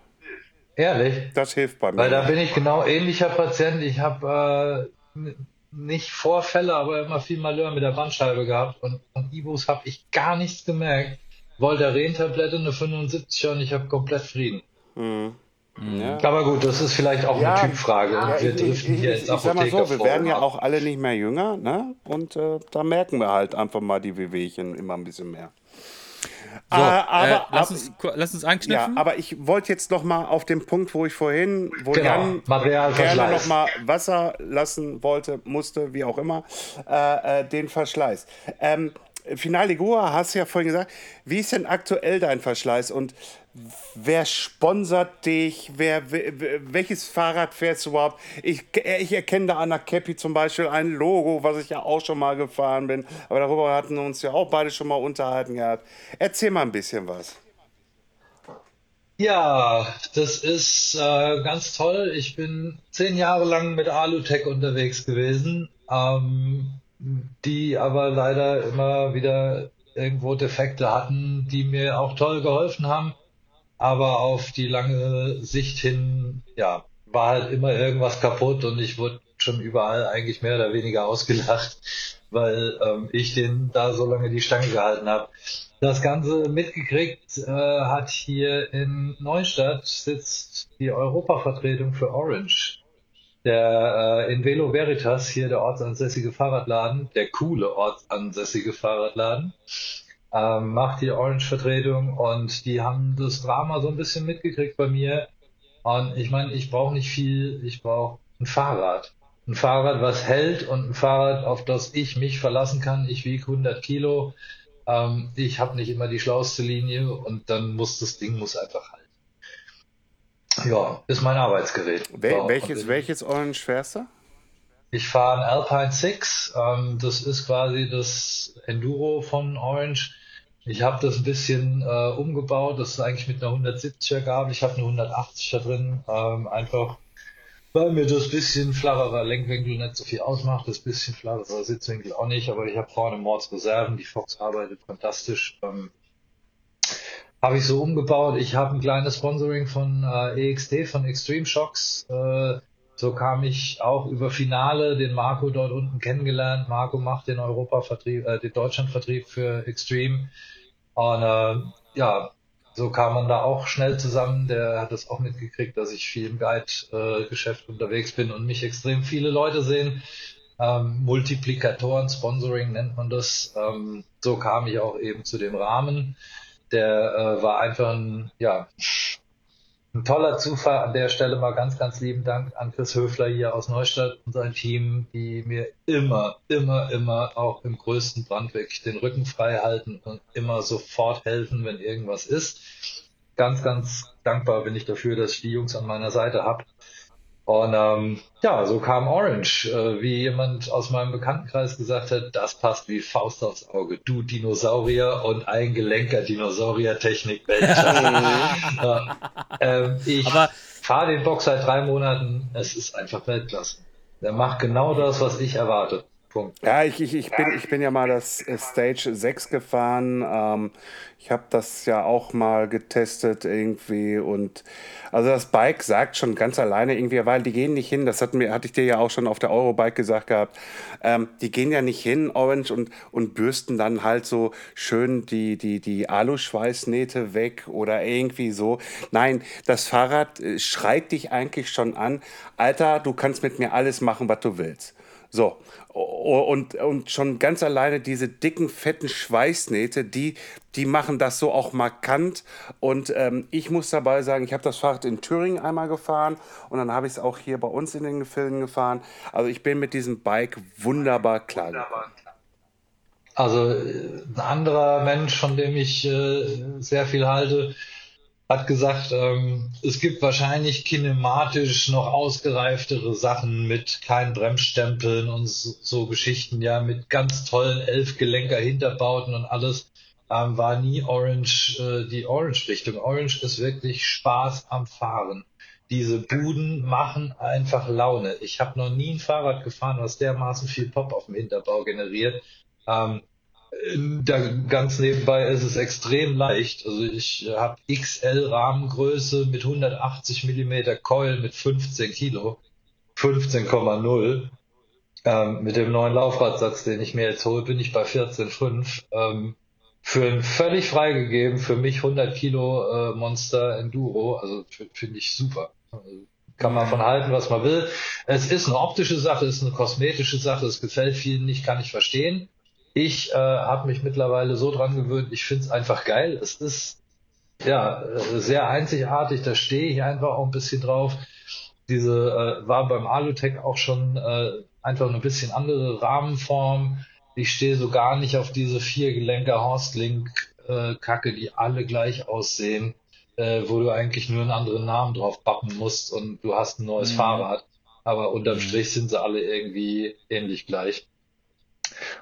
Ehrlich? Das hilft bei mir. Weil da bin ich genau ähnlicher Patient. Ich habe äh, nicht Vorfälle, aber immer viel Malheur mit der Bandscheibe gehabt. Und von Ibus habe ich gar nichts gemerkt. Voltaren-Tablette, eine 75er und ich habe komplett Frieden. ja. Aber gut, das ist vielleicht auch Ja, eine Typfrage. Ja, wir driften ich, hier ich, ins ich sag mal so, wir werden ja auch alle nicht mehr jünger, ne? Und äh, da merken wir halt einfach mal die Wehwehchen immer ein bisschen mehr. So, Äh, äh, aber, lass, aber, uns, lass uns ja, anknüpfen. aber ich wollte jetzt noch mal auf den Punkt, wo ich vorhin, wo Genau, Jan gerne noch mal Wasser lassen wollte, musste, wie auch immer, äh, äh, den Verschleiß. Ähm, Finaligur hast du ja vorhin gesagt. Wie ist denn aktuell dein Verschleiß und wer sponsert dich? Wer, welches Fahrrad fährst du überhaupt? Ich, ich erkenne da an der Cappy zum Beispiel ein Logo, was ich ja auch schon mal gefahren bin. Aber darüber hatten wir uns ja auch beide schon mal unterhalten gehabt. Erzähl mal ein bisschen was. Ja, das ist äh, ganz toll. Ich bin zehn Jahre lang mit Alutech unterwegs gewesen, ähm, die aber leider immer wieder irgendwo Defekte hatten, die mir auch toll geholfen haben. Aber auf die lange Sicht hin, ja, war halt immer irgendwas kaputt und ich wurde schon überall eigentlich mehr oder weniger ausgelacht, weil ähm, ich den da so lange die Stange gehalten habe. Das Ganze mitgekriegt äh, hat hier in Neustadt sitzt die Europavertretung für Orange. Der äh, in Velo Veritas, hier der ortsansässige Fahrradladen, der coole ortsansässige Fahrradladen, ähm, macht die Orange-Vertretung und die haben das Drama so ein bisschen mitgekriegt bei mir. Und ich meine, ich brauche nicht viel, ich brauche ein Fahrrad. Ein Fahrrad, was hält und ein Fahrrad, auf das ich mich verlassen kann. Ich wiege 100 Kilo. Ähm, ich habe nicht immer die schlauste Linie und dann muss das Ding muss einfach halten. Ja, ist mein Arbeitsgerät. Wel So, welches, welches Orange fährst du? ich fahre ein Alpine 6. Ähm, das ist quasi das Enduro von Orange. Ich habe das ein bisschen äh, umgebaut. Das ist eigentlich mit einer 170er Gabel. Ich habe eine 180er drin. Ähm, einfach, weil mir das bisschen flacherer Lenkwinkel nicht so viel ausmacht. Das bisschen flacherer Sitzwinkel auch nicht. Aber ich habe vorne Mordsreserven. Die Fox arbeitet fantastisch. Ähm, habe ich so umgebaut. Ich habe ein kleines Sponsoring von äh, EXT, von Extreme Shocks. Äh, so kam ich auch über Finale den Marco dort unten kennengelernt. Marco macht den Europa-Vertrieb, äh, den Deutschland-Vertrieb für Extreme. Und äh, ja, so kam man da auch schnell zusammen. Der hat das auch mitgekriegt, dass ich viel im Guide-Geschäft unterwegs bin und mich extrem viele Leute sehen. Ähm, Multiplikatoren, Sponsoring nennt man das. Ähm, so kam ich auch eben zu dem Rahmen. Der äh, war einfach ein, ja, ein toller Zufall. An der Stelle mal ganz, ganz lieben Dank an Chris Höfler hier aus Neustadt und sein Team, die mir immer, immer, immer auch im größten Brand wirklich den Rücken frei halten und immer sofort helfen, wenn irgendwas ist. Ganz, ganz dankbar bin ich dafür, dass ich die Jungs an meiner Seite habe. Und ähm, ja, so kam Orange, äh, wie jemand aus meinem Bekanntenkreis gesagt hat, das passt wie Faust aufs Auge. Du Dinosaurier und ein Gelenker Dinosaurier-Technik Weltklasse. äh, ähm, ich fahre den Box seit drei Monaten. Es ist einfach Weltklasse. Der macht genau das, was ich erwarte. Punkt. Ja, ich, ich, ich, bin, ich bin ja mal das äh, Stage 6 gefahren. Ähm, ich habe das ja auch mal getestet irgendwie und also das Bike sagt schon ganz alleine irgendwie, weil die gehen nicht hin, das hat mir, hatte ich dir ja auch schon auf der Eurobike gesagt gehabt, ähm, die gehen ja nicht hin, Orange, und, und bürsten dann halt so schön die, die, die Aluschweißnähte weg oder irgendwie so. Nein, das Fahrrad äh, schreit dich eigentlich schon an, Alter, du kannst mit mir alles machen, was du willst. So, und, und schon ganz alleine diese dicken, fetten Schweißnähte, die, die machen das so auch markant. Und ähm, ich muss dabei sagen, ich habe das Fahrrad in Thüringen einmal gefahren und dann habe ich es auch hier bei uns in den Gefilden gefahren. Also ich bin mit diesem Bike wunderbar klar. Also äh, ein anderer Mensch, von dem ich äh, sehr viel halte, hat gesagt, ähm, es gibt wahrscheinlich kinematisch noch ausgereiftere Sachen mit keinen Bremsstempeln und so, so Geschichten, ja, mit ganz tollen Elfgelenker Hinterbauten und alles. Ähm, war nie Orange äh, die Orange-Richtung. Orange ist wirklich Spaß am Fahren. Diese Buden machen einfach Laune. Ich habe noch nie ein Fahrrad gefahren, was dermaßen viel Pop auf dem Hinterbau generiert. Ähm, da ganz nebenbei ist es extrem leicht. Also ich habe XL Rahmengröße mit 180 Millimeter Coil mit 15 Kilo, 15,0. Ähm, mit dem neuen Laufradsatz, den ich mir jetzt hole, bin ich bei 14,5. Ähm, für ein völlig freigegeben, für mich 100 Kilo äh, Monster Enduro, also finde ich super. Kann man von halten, was man will. Es ist eine optische Sache, es ist eine kosmetische Sache, es gefällt vielen nicht, kann ich verstehen. Ich äh, habe mich mittlerweile so dran gewöhnt, ich finde es einfach geil. Es ist ja äh, sehr einzigartig, da stehe ich einfach auch ein bisschen drauf. Diese äh, war beim Alutech auch schon äh, einfach eine bisschen andere Rahmenform. Ich stehe so gar nicht auf diese vier Gelenker Horstlink äh, die alle gleich aussehen, äh, wo du eigentlich nur einen anderen Namen drauf bappen musst und du hast ein neues mhm. Fahrrad. Aber unterm mhm. Strich sind sie alle irgendwie ähnlich gleich.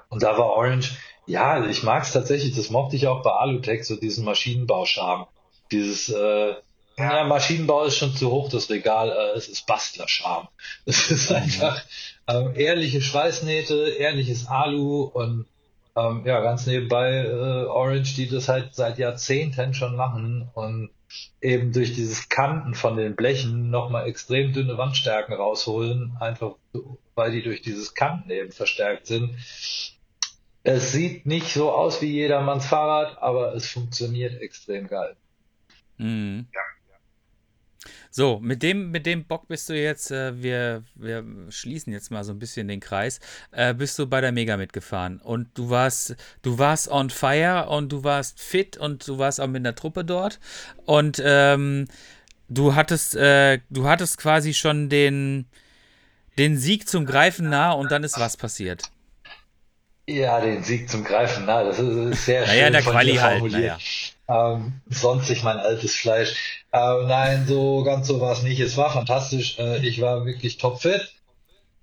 Und da war Orange, ja, also ich mag es tatsächlich, das mochte ich auch bei Alutech, so diesen Maschinenbauscharme. Dieses, äh, ja, Maschinenbau ist schon zu hoch, das Regal, äh, es ist Bastlerscharme. Es ist einfach ähm, ehrliche Schweißnähte, ehrliches Alu und ähm, ja, ganz nebenbei äh, Orange, die das halt seit Jahrzehnten schon machen und eben durch dieses Kanten von den Blechen nochmal extrem dünne Wandstärken rausholen, einfach weil die durch dieses Kanten eben verstärkt sind. Es sieht nicht so aus wie jedermanns Fahrrad, aber es funktioniert extrem geil. Mhm. Ja. So, mit dem, mit dem Bock bist du jetzt, äh, wir, wir schließen jetzt mal so ein bisschen den Kreis, äh, bist du bei der Mega mitgefahren und du warst, du warst on fire und du warst fit und du warst auch mit einer Truppe dort und ähm, du hattest, äh, du hattest quasi schon den, den Sieg zum Greifen nah und dann ist was passiert. Ja, den Sieg zum Greifen nah, das ist sehr schön naja, der von Quali halt, naja. Ähm, sonst ich mein altes Fleisch. Äh, nein, so ganz so war es nicht. Es war fantastisch. Äh, ich war wirklich topfit.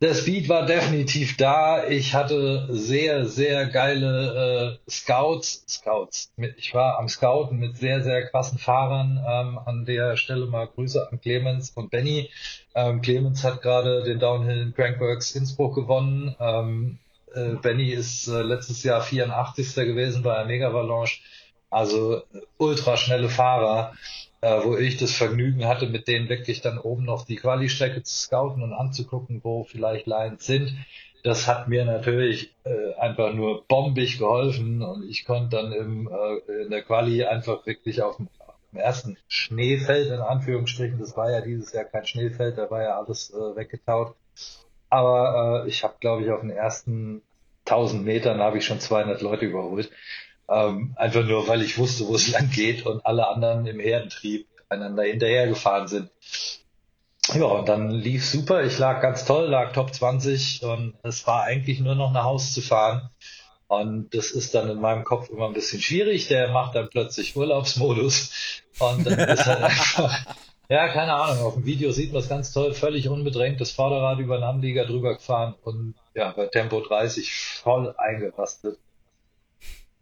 Der Speed war definitiv da. Ich hatte sehr, sehr geile äh, Scouts. Scouts. Ich war am Scouten mit sehr, sehr krassen Fahrern. Ähm, an der Stelle mal Grüße an Clemens und Benny. Ähm, Clemens hat gerade den Downhill in Crankworks Innsbruck gewonnen. Ähm, äh, Benny ist äh, letztes Jahr 84. gewesen bei der Mega Avalanche. Also ultra schnelle Fahrer, äh, wo ich das Vergnügen hatte, mit denen wirklich dann oben noch die Quali-Strecke zu scouten und anzugucken, wo vielleicht Lines sind. Das hat mir natürlich äh, einfach nur bombig geholfen und ich konnte dann im, äh, in der Quali einfach wirklich auf dem, dem, ersten Schneefeld, in Anführungsstrichen, das war ja dieses Jahr kein Schneefeld, da war ja alles äh, weggetaut. Aber äh, ich habe, glaube ich, auf den ersten 1000 Metern habe ich schon 200 Leute überholt. Ähm, einfach nur, weil ich wusste, wo es lang geht und alle anderen im Herdentrieb einander hinterhergefahren sind. Ja, und dann lief super. Ich lag ganz toll, lag Top 20 und es war eigentlich nur noch nach Haus zu fahren. Und das ist dann in meinem Kopf immer ein bisschen schwierig. Der macht dann plötzlich Urlaubsmodus und dann ist halt einfach, ja, keine Ahnung. Auf dem Video sieht man es ganz toll, völlig unbedrängt das Vorderrad über den Anlieger drüber gefahren und ja, bei Tempo 30 voll eingerastet.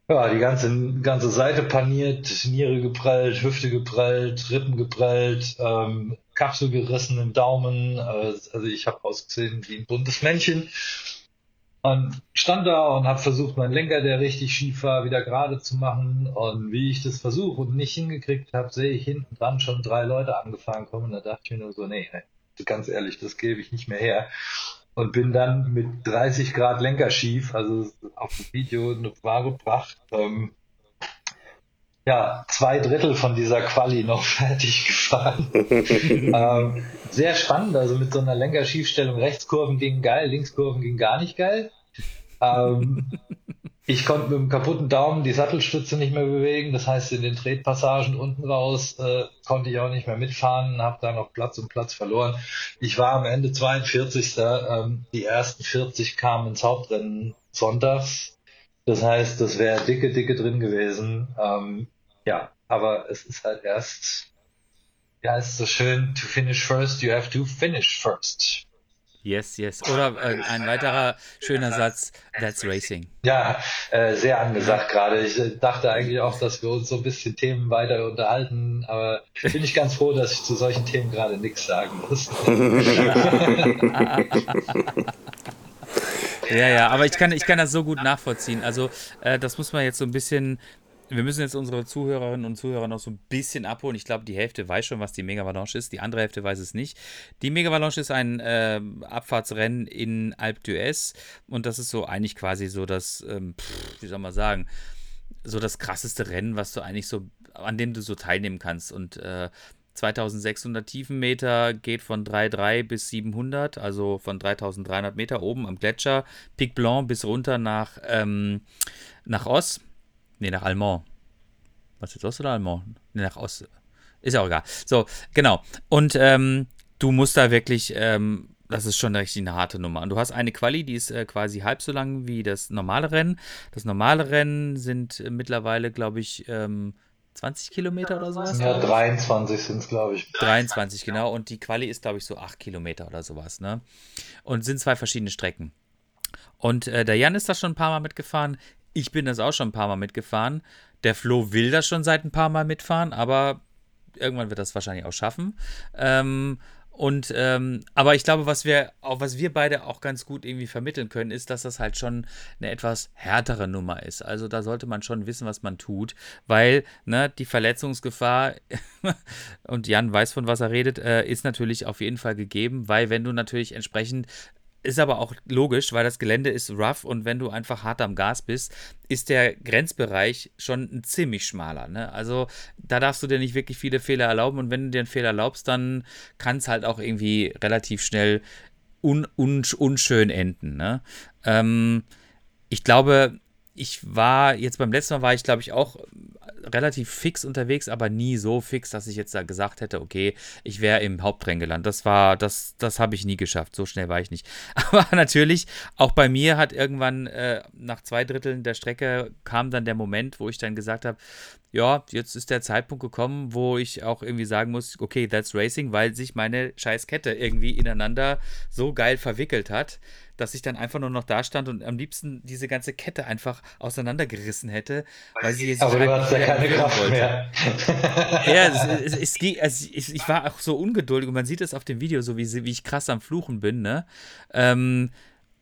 Ja, die ganze, ganze Seite paniert, Niere geprellt, Hüfte geprellt, Rippen geprellt, ähm, Kapsel gerissen im Daumen. Äh, also ich habe ausgesehen wie ein buntes Männchen. Und stand da und habe versucht, meinen Lenker, der richtig schief war, wieder gerade zu machen. Und wie ich das versuche und nicht hingekriegt habe, sehe ich hinten dran schon drei Leute angefahren kommen. Und da dachte ich mir nur so, nee, ganz ehrlich, das gebe ich nicht mehr her. Und bin dann mit 30 Grad Lenker schief, also auf dem Video eine wahre Pracht, ähm, ja, zwei Drittel von dieser Quali noch fertig gefahren. ähm, sehr spannend, also mit so einer Lenkerschiefstellung. Rechtskurven gingen geil, Linkskurven gingen gar nicht geil. Ähm, ich konnte mit dem kaputten Daumen die Sattelstütze nicht mehr bewegen. Das heißt, in den Tretpassagen unten raus äh, konnte ich auch nicht mehr mitfahren, habe da noch Platz und Platz verloren. Ich war am Ende 42. Ähm, die ersten 40 kamen ins Hauptrennen sonntags. Das heißt, das wäre dicke, dicke drin gewesen. Ähm, ja, aber es ist halt erst, ja, es ist so schön, to finish first, you have to finish first. Yes, yes. Oder äh, ein weiterer schöner Satz, that's racing. Ja, äh, sehr angesagt gerade. Ich äh, dachte eigentlich auch, dass wir uns so ein bisschen Themen weiter unterhalten, aber bin ich ganz froh, dass ich zu solchen Themen gerade nichts sagen muss. Ja, ja, aber ich kann, ich kann das so gut nachvollziehen. Also, äh, das muss man jetzt so ein bisschen. Wir müssen jetzt unsere Zuhörerinnen und Zuhörer noch so ein bisschen abholen. Ich glaube, die Hälfte weiß schon, was die Megavalanche ist. Die andere Hälfte weiß es nicht. Die Megavalanche ist ein äh, Abfahrtsrennen in Alpe d'Huez. Und das ist so eigentlich quasi so das, ähm, pff, wie soll man sagen, so das krasseste Rennen, was du eigentlich so, an dem du so teilnehmen kannst. Und äh, 2600 Tiefenmeter geht von 3,3 bis 700, also von 3300 Meter oben am Gletscher, Pic Blanc bis runter nach, ähm, nach Oss, nee, nach Almont. Was ist Oss oder Almont? Nee, nach Oss. Ist ja auch egal. So, genau. Und ähm, du musst da wirklich, ähm, das ist schon richtig eine harte Nummer. Und du hast eine Quali, die ist äh, quasi halb so lang wie das normale Rennen. Das normale Rennen sind äh, mittlerweile, glaube ich, ähm, 20 Kilometer oder sowas? Ja, 23 sind es, glaube ich. 23, genau. Und die Quali ist, glaube ich, so 8 Kilometer oder sowas, ne? Und sind zwei verschiedene Strecken. Und äh, der Jan ist da schon ein paar Mal mitgefahren. Ich bin das auch schon ein paar Mal mitgefahren. Der Flo will das schon seit ein paar Mal mitfahren, aber irgendwann wird das wahrscheinlich auch schaffen. Ähm, und ähm, aber ich glaube, was wir auch, was wir beide auch ganz gut irgendwie vermitteln können, ist, dass das halt schon eine etwas härtere Nummer ist. Also da sollte man schon wissen, was man tut, weil ne, die Verletzungsgefahr und Jan weiß von was er redet, äh, ist natürlich auf jeden Fall gegeben, weil wenn du natürlich entsprechend ist aber auch logisch, weil das Gelände ist rough und wenn du einfach hart am Gas bist, ist der Grenzbereich schon ein ziemlich schmaler. Ne? Also da darfst du dir nicht wirklich viele Fehler erlauben und wenn du dir einen Fehler erlaubst, dann kann es halt auch irgendwie relativ schnell un un unschön enden. Ne? Ähm, ich glaube, ich war jetzt beim letzten Mal war ich glaube ich auch relativ fix unterwegs, aber nie so fix, dass ich jetzt da gesagt hätte, okay, ich wäre im Hauptrennen gelandet. Das war, das, das habe ich nie geschafft. So schnell war ich nicht. Aber natürlich, auch bei mir hat irgendwann äh, nach zwei Dritteln der Strecke kam dann der Moment, wo ich dann gesagt habe, ja, jetzt ist der Zeitpunkt gekommen, wo ich auch irgendwie sagen muss, okay, that's racing, weil sich meine scheiß Kette irgendwie ineinander so geil verwickelt hat, dass ich dann einfach nur noch da stand und am liebsten diese ganze Kette einfach auseinandergerissen hätte, weil sie jetzt Aber du hast ja keine Kraft wollte. mehr. ja, es, es, es, also ich, ich, war auch so ungeduldig und man sieht es auf dem Video, so wie, wie ich krass am Fluchen bin, ne? Ähm,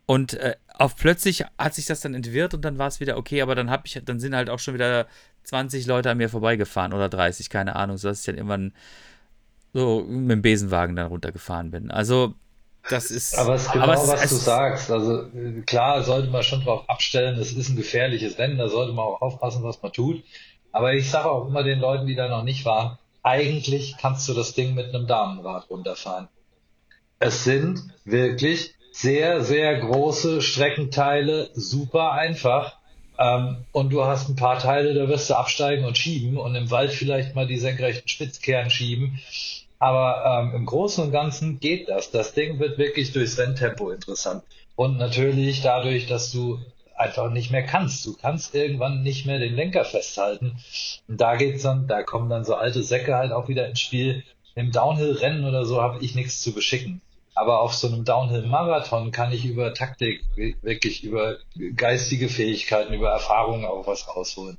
und äh, auf plötzlich hat sich das dann entwirrt und dann war es wieder okay, aber dann habe ich, dann sind halt auch schon wieder 20 Leute an mir vorbeigefahren oder 30, keine Ahnung, sodass ich dann irgendwann so mit dem Besenwagen dann runtergefahren bin. Also das ist. Aber es ist genau, es, was es, du sagst. Also klar sollte man schon darauf abstellen, es ist ein gefährliches Rennen, da sollte man auch aufpassen, was man tut. Aber ich sage auch immer den Leuten, die da noch nicht waren, eigentlich kannst du das Ding mit einem Damenrad runterfahren. Es sind wirklich sehr, sehr große Streckenteile, super einfach. Ähm, und du hast ein paar Teile, da wirst du absteigen und schieben und im Wald vielleicht mal die senkrechten Spitzkehren schieben. Aber ähm, im Großen und Ganzen geht das. Das Ding wird wirklich durchs Renntempo interessant. Und natürlich dadurch, dass du einfach nicht mehr kannst. Du kannst irgendwann nicht mehr den Lenker festhalten. Und da geht's dann, da kommen dann so alte Säcke halt auch wieder ins Spiel. Im Downhill-Rennen oder so habe ich nichts zu beschicken. Aber auf so einem Downhill-Marathon kann ich über Taktik, wirklich über geistige Fähigkeiten, über Erfahrungen auch was rausholen.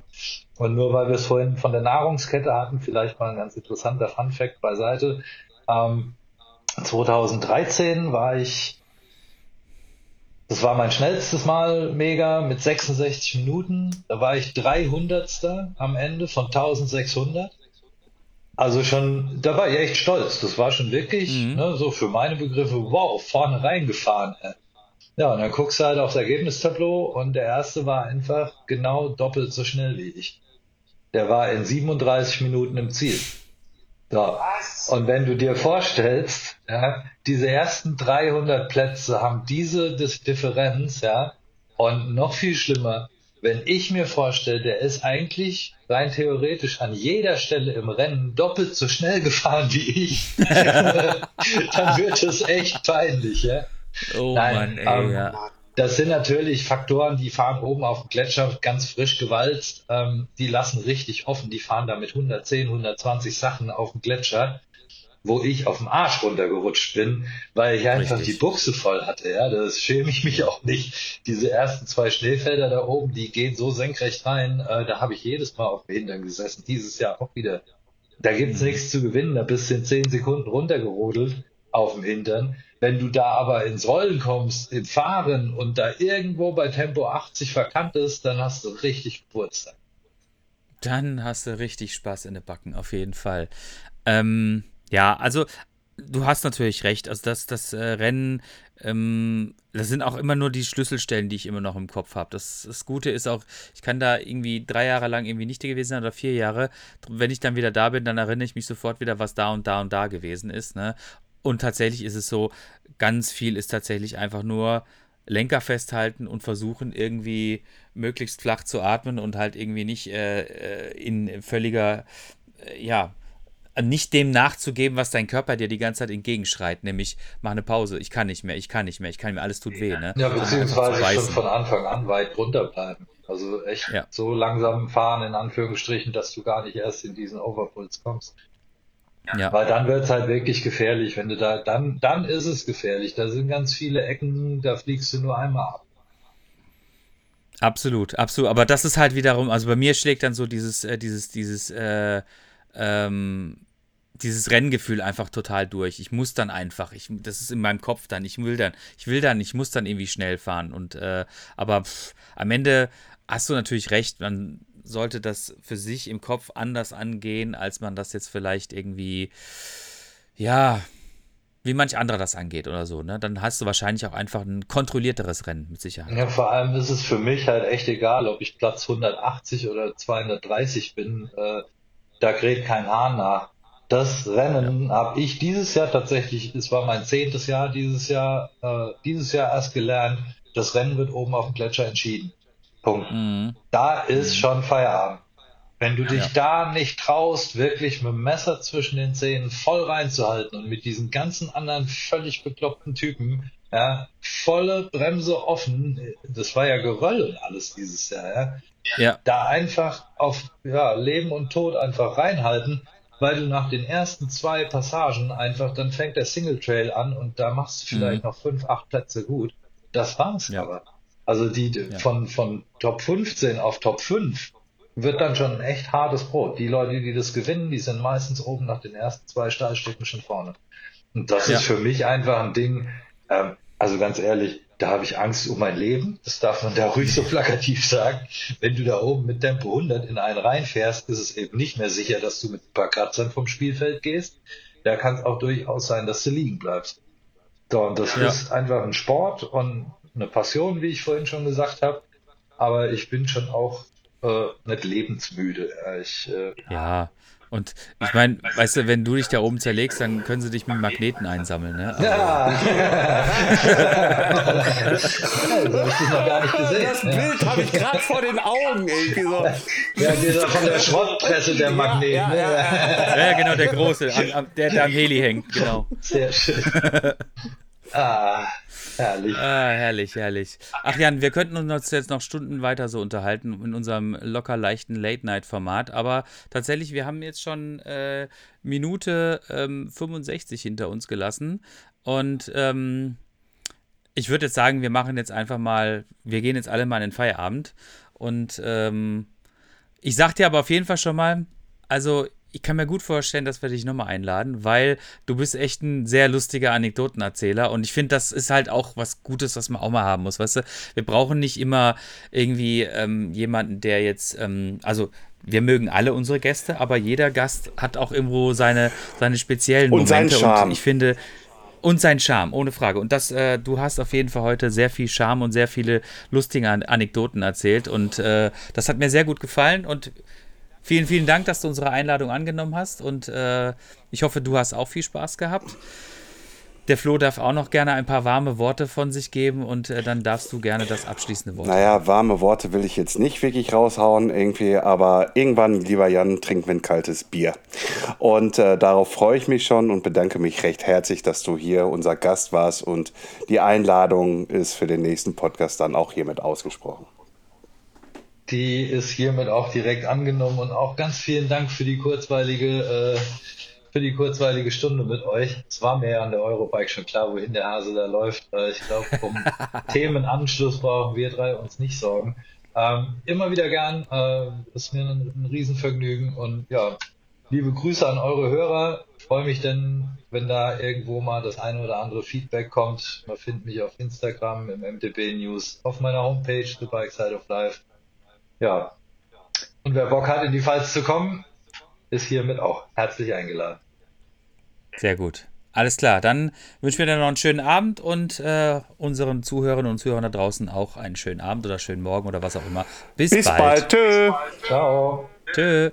Und nur weil wir es vorhin von der Nahrungskette hatten, vielleicht mal ein ganz interessanter Fun-Fact beiseite. Ähm, 2013 war ich Das war mein schnellstes Mal mega mit 66 Minuten. Da war ich 300. am Ende von 1600. Also schon, da war ich echt stolz. Das war schon wirklich, Mhm. ne, so für meine Begriffe, wow, vorne reingefahren. ey. Ja, und dann guckst du halt aufs Ergebnistableau und der erste war einfach genau doppelt so schnell wie ich. Der war in 37 Minuten im Ziel. So. Und wenn du dir vorstellst, ja, diese ersten 300 Plätze haben diese Differenz, ja, und noch viel schlimmer, wenn ich mir vorstelle, der ist eigentlich rein theoretisch an jeder Stelle im Rennen doppelt so schnell gefahren wie ich, dann wird es echt peinlich, ja. Oh Nein, Mann, ey, ähm, ja. Das sind natürlich Faktoren, die fahren oben auf dem Gletscher ganz frisch gewalzt. Ähm, die lassen richtig offen. Die fahren da mit 110, 120 Sachen auf dem Gletscher, wo ich auf dem Arsch runtergerutscht bin, weil ich einfach Richtig. die Buchse voll hatte. Ja, das schäme ich mich auch nicht. Diese ersten zwei Schneefelder da oben, die gehen so senkrecht rein. Äh, da habe ich jedes Mal auf dem Hintern gesessen. Dieses Jahr auch wieder. Da gibt's nichts zu gewinnen. Da bist du in 10 Sekunden runtergerodelt auf dem Hintern. Wenn du da aber ins Rollen kommst, im Fahren und da irgendwo bei Tempo 80 verkantest, dann hast du richtig Geburtstag. Dann hast du richtig Spaß in den Backen, auf jeden Fall. Ähm, ja, also du hast natürlich recht. Also das, das äh, Rennen, ähm, das sind auch immer nur die Schlüsselstellen, die ich immer noch im Kopf habe. Das, das Gute ist auch, ich kann da irgendwie drei Jahre lang irgendwie nicht gewesen sein oder vier Jahre. Wenn ich dann wieder da bin, dann erinnere ich mich sofort wieder, was da und da und da gewesen ist. Ne? Und tatsächlich ist es so, ganz viel ist tatsächlich einfach nur Lenker festhalten und versuchen irgendwie möglichst flach zu atmen und halt irgendwie nicht äh, äh, in völliger, äh, ja, nicht dem nachzugeben, was dein Körper dir die ganze Zeit entgegenschreit, nämlich mach eine Pause, ich kann nicht mehr, ich kann nicht mehr, ich kann mehr, alles tut weh, ne? Ja, beziehungsweise schon von Anfang an weit runter bleiben. Also echt Ja. so langsam fahren, in Anführungsstrichen, dass du gar nicht erst in diesen Overpuls kommst. Ja. Weil dann wird's halt wirklich gefährlich. Wenn du da, dann, dann ist es gefährlich. Da sind ganz viele Ecken, da fliegst du nur einmal ab. Absolut, absolut. Aber das ist halt wiederum, also bei mir schlägt dann so dieses, äh, dieses, dieses, äh, ähm, dieses Renngefühl einfach total durch. Ich muss dann einfach, ich, das ist in meinem Kopf dann, ich will dann, ich will dann, ich muss dann irgendwie schnell fahren. Und äh, aber pff, am Ende hast du natürlich recht, man sollte das für sich im Kopf anders angehen, als man das jetzt vielleicht irgendwie, ja, wie manch anderer das angeht oder so, ne? Dann hast du wahrscheinlich auch einfach ein kontrollierteres Rennen mit Sicherheit. Ja, vor allem ist es für mich halt echt egal, ob ich Platz 180 oder 230 bin. Äh, da kräht kein Hahn nach. Das Rennen habe ich dieses Jahr tatsächlich, es war mein zehntes Jahr dieses Jahr, äh, dieses Jahr erst gelernt, das Rennen wird oben auf dem Gletscher entschieden. Punkt. Mhm. Da ist schon Feierabend. Wenn du dich Ja. da nicht traust, wirklich mit dem Messer zwischen den Zähnen voll reinzuhalten und mit diesen ganzen anderen völlig bekloppten Typen, ja, volle Bremse offen, das war ja Geröll und alles dieses Jahr, ja, Ja. da einfach auf ja, Leben und Tod einfach reinhalten, weil du nach den ersten zwei Passagen einfach, dann fängt der Single Trail an und da machst du vielleicht noch fünf, acht Plätze gut. Das war's Ja. aber. Also die von, von Top 15 auf Top 5 wird dann schon ein echt hartes Brot. Die Leute, die das gewinnen, die sind meistens oben nach den ersten zwei Stahlstücken schon vorne. Und das Ja. ist für mich einfach ein Ding, ähm, also ganz ehrlich, da habe ich Angst um mein Leben. Das darf man da ruhig so plakativ sagen. Wenn du da oben mit Tempo 100 in einen reinfährst, ist es eben nicht mehr sicher, dass du mit ein paar Kratzern vom Spielfeld gehst. Da kann es auch durchaus sein, dass du liegen bleibst. So, und das Ja. ist einfach ein Sport und eine Passion, wie ich vorhin schon gesagt habe. Aber ich bin schon auch äh, nicht lebensmüde. Ich, äh, Ja, und ich meine, weißt du, wenn du dich da oben zerlegst, dann können sie dich mit Magneten einsammeln, ne? Also, ja. das habe ich dich noch gar nicht gesehen. Das ja. Bild habe ich gerade vor den Augen, irgendwie so. Ja, dieser von der Schrottpresse, der Magnet. ja, ne? ja, ja, genau, der große, der, der am Heli hängt, genau. Sehr schön. Ah, herrlich. Ah, herrlich, herrlich. Ach Jan, wir könnten uns jetzt noch Stunden weiter so unterhalten in unserem locker leichten Late-Night-Format, aber tatsächlich, wir haben jetzt schon äh, Minute ähm, 65 hinter uns gelassen und ähm, ich würde jetzt sagen, wir machen jetzt einfach mal, wir gehen jetzt alle mal in den Feierabend und ähm, ich sag dir aber auf jeden Fall schon mal, also ich kann mir gut vorstellen, dass wir dich nochmal einladen, weil du bist echt ein sehr lustiger Anekdotenerzähler und ich finde, das ist halt auch was Gutes, was man auch mal haben muss, weißt du? Wir brauchen nicht immer irgendwie ähm, jemanden, der jetzt, ähm, also wir mögen alle unsere Gäste, aber jeder Gast hat auch irgendwo seine, seine speziellen Und seinen Momente Charme. und ich finde, und sein Charme, ohne Frage. Und das, äh, du hast auf jeden Fall heute sehr viel Charme und sehr viele lustige An Anekdoten erzählt. Und äh, das hat mir sehr gut gefallen. Und vielen, vielen Dank, dass du unsere Einladung angenommen hast. Und äh, ich hoffe, du hast auch viel Spaß gehabt. Der Flo darf auch noch gerne ein paar warme Worte von sich geben und äh, dann darfst du gerne das abschließende Wort. Naja, warme Worte will ich jetzt nicht wirklich raushauen irgendwie, aber irgendwann, lieber Jan, trinken wir ein kaltes Bier. Und äh, darauf freue ich mich schon und bedanke mich recht herzlich, dass du hier unser Gast warst und die Einladung ist für den nächsten Podcast dann auch hiermit ausgesprochen. Die ist hiermit auch direkt angenommen und auch ganz vielen Dank für die kurzweilige, äh, für die kurzweilige Stunde mit euch. Es war mir ja an der Eurobike schon klar, wohin der Hase da läuft. Äh, ich glaube, um Themenanschluss brauchen wir drei uns nicht sorgen. Ähm, immer wieder gern, äh, ist mir ein, ein Riesenvergnügen und ja, liebe Grüße an eure Hörer. Freue mich denn, wenn da irgendwo mal das eine oder andere Feedback kommt. Man findet mich auf Instagram, im MTB News, auf meiner Homepage, The Bike Side of Life. Ja. Und wer Bock hat, in die Pfalz zu kommen, ist hiermit auch herzlich eingeladen. Sehr gut. Alles klar, dann wünschen wir dir noch einen schönen Abend und äh, unseren Zuhörerinnen und Zuhörern da draußen auch einen schönen Abend oder schönen Morgen oder was auch immer. Bis, Bis bald. bald. Tschö. Ciao. Tschö.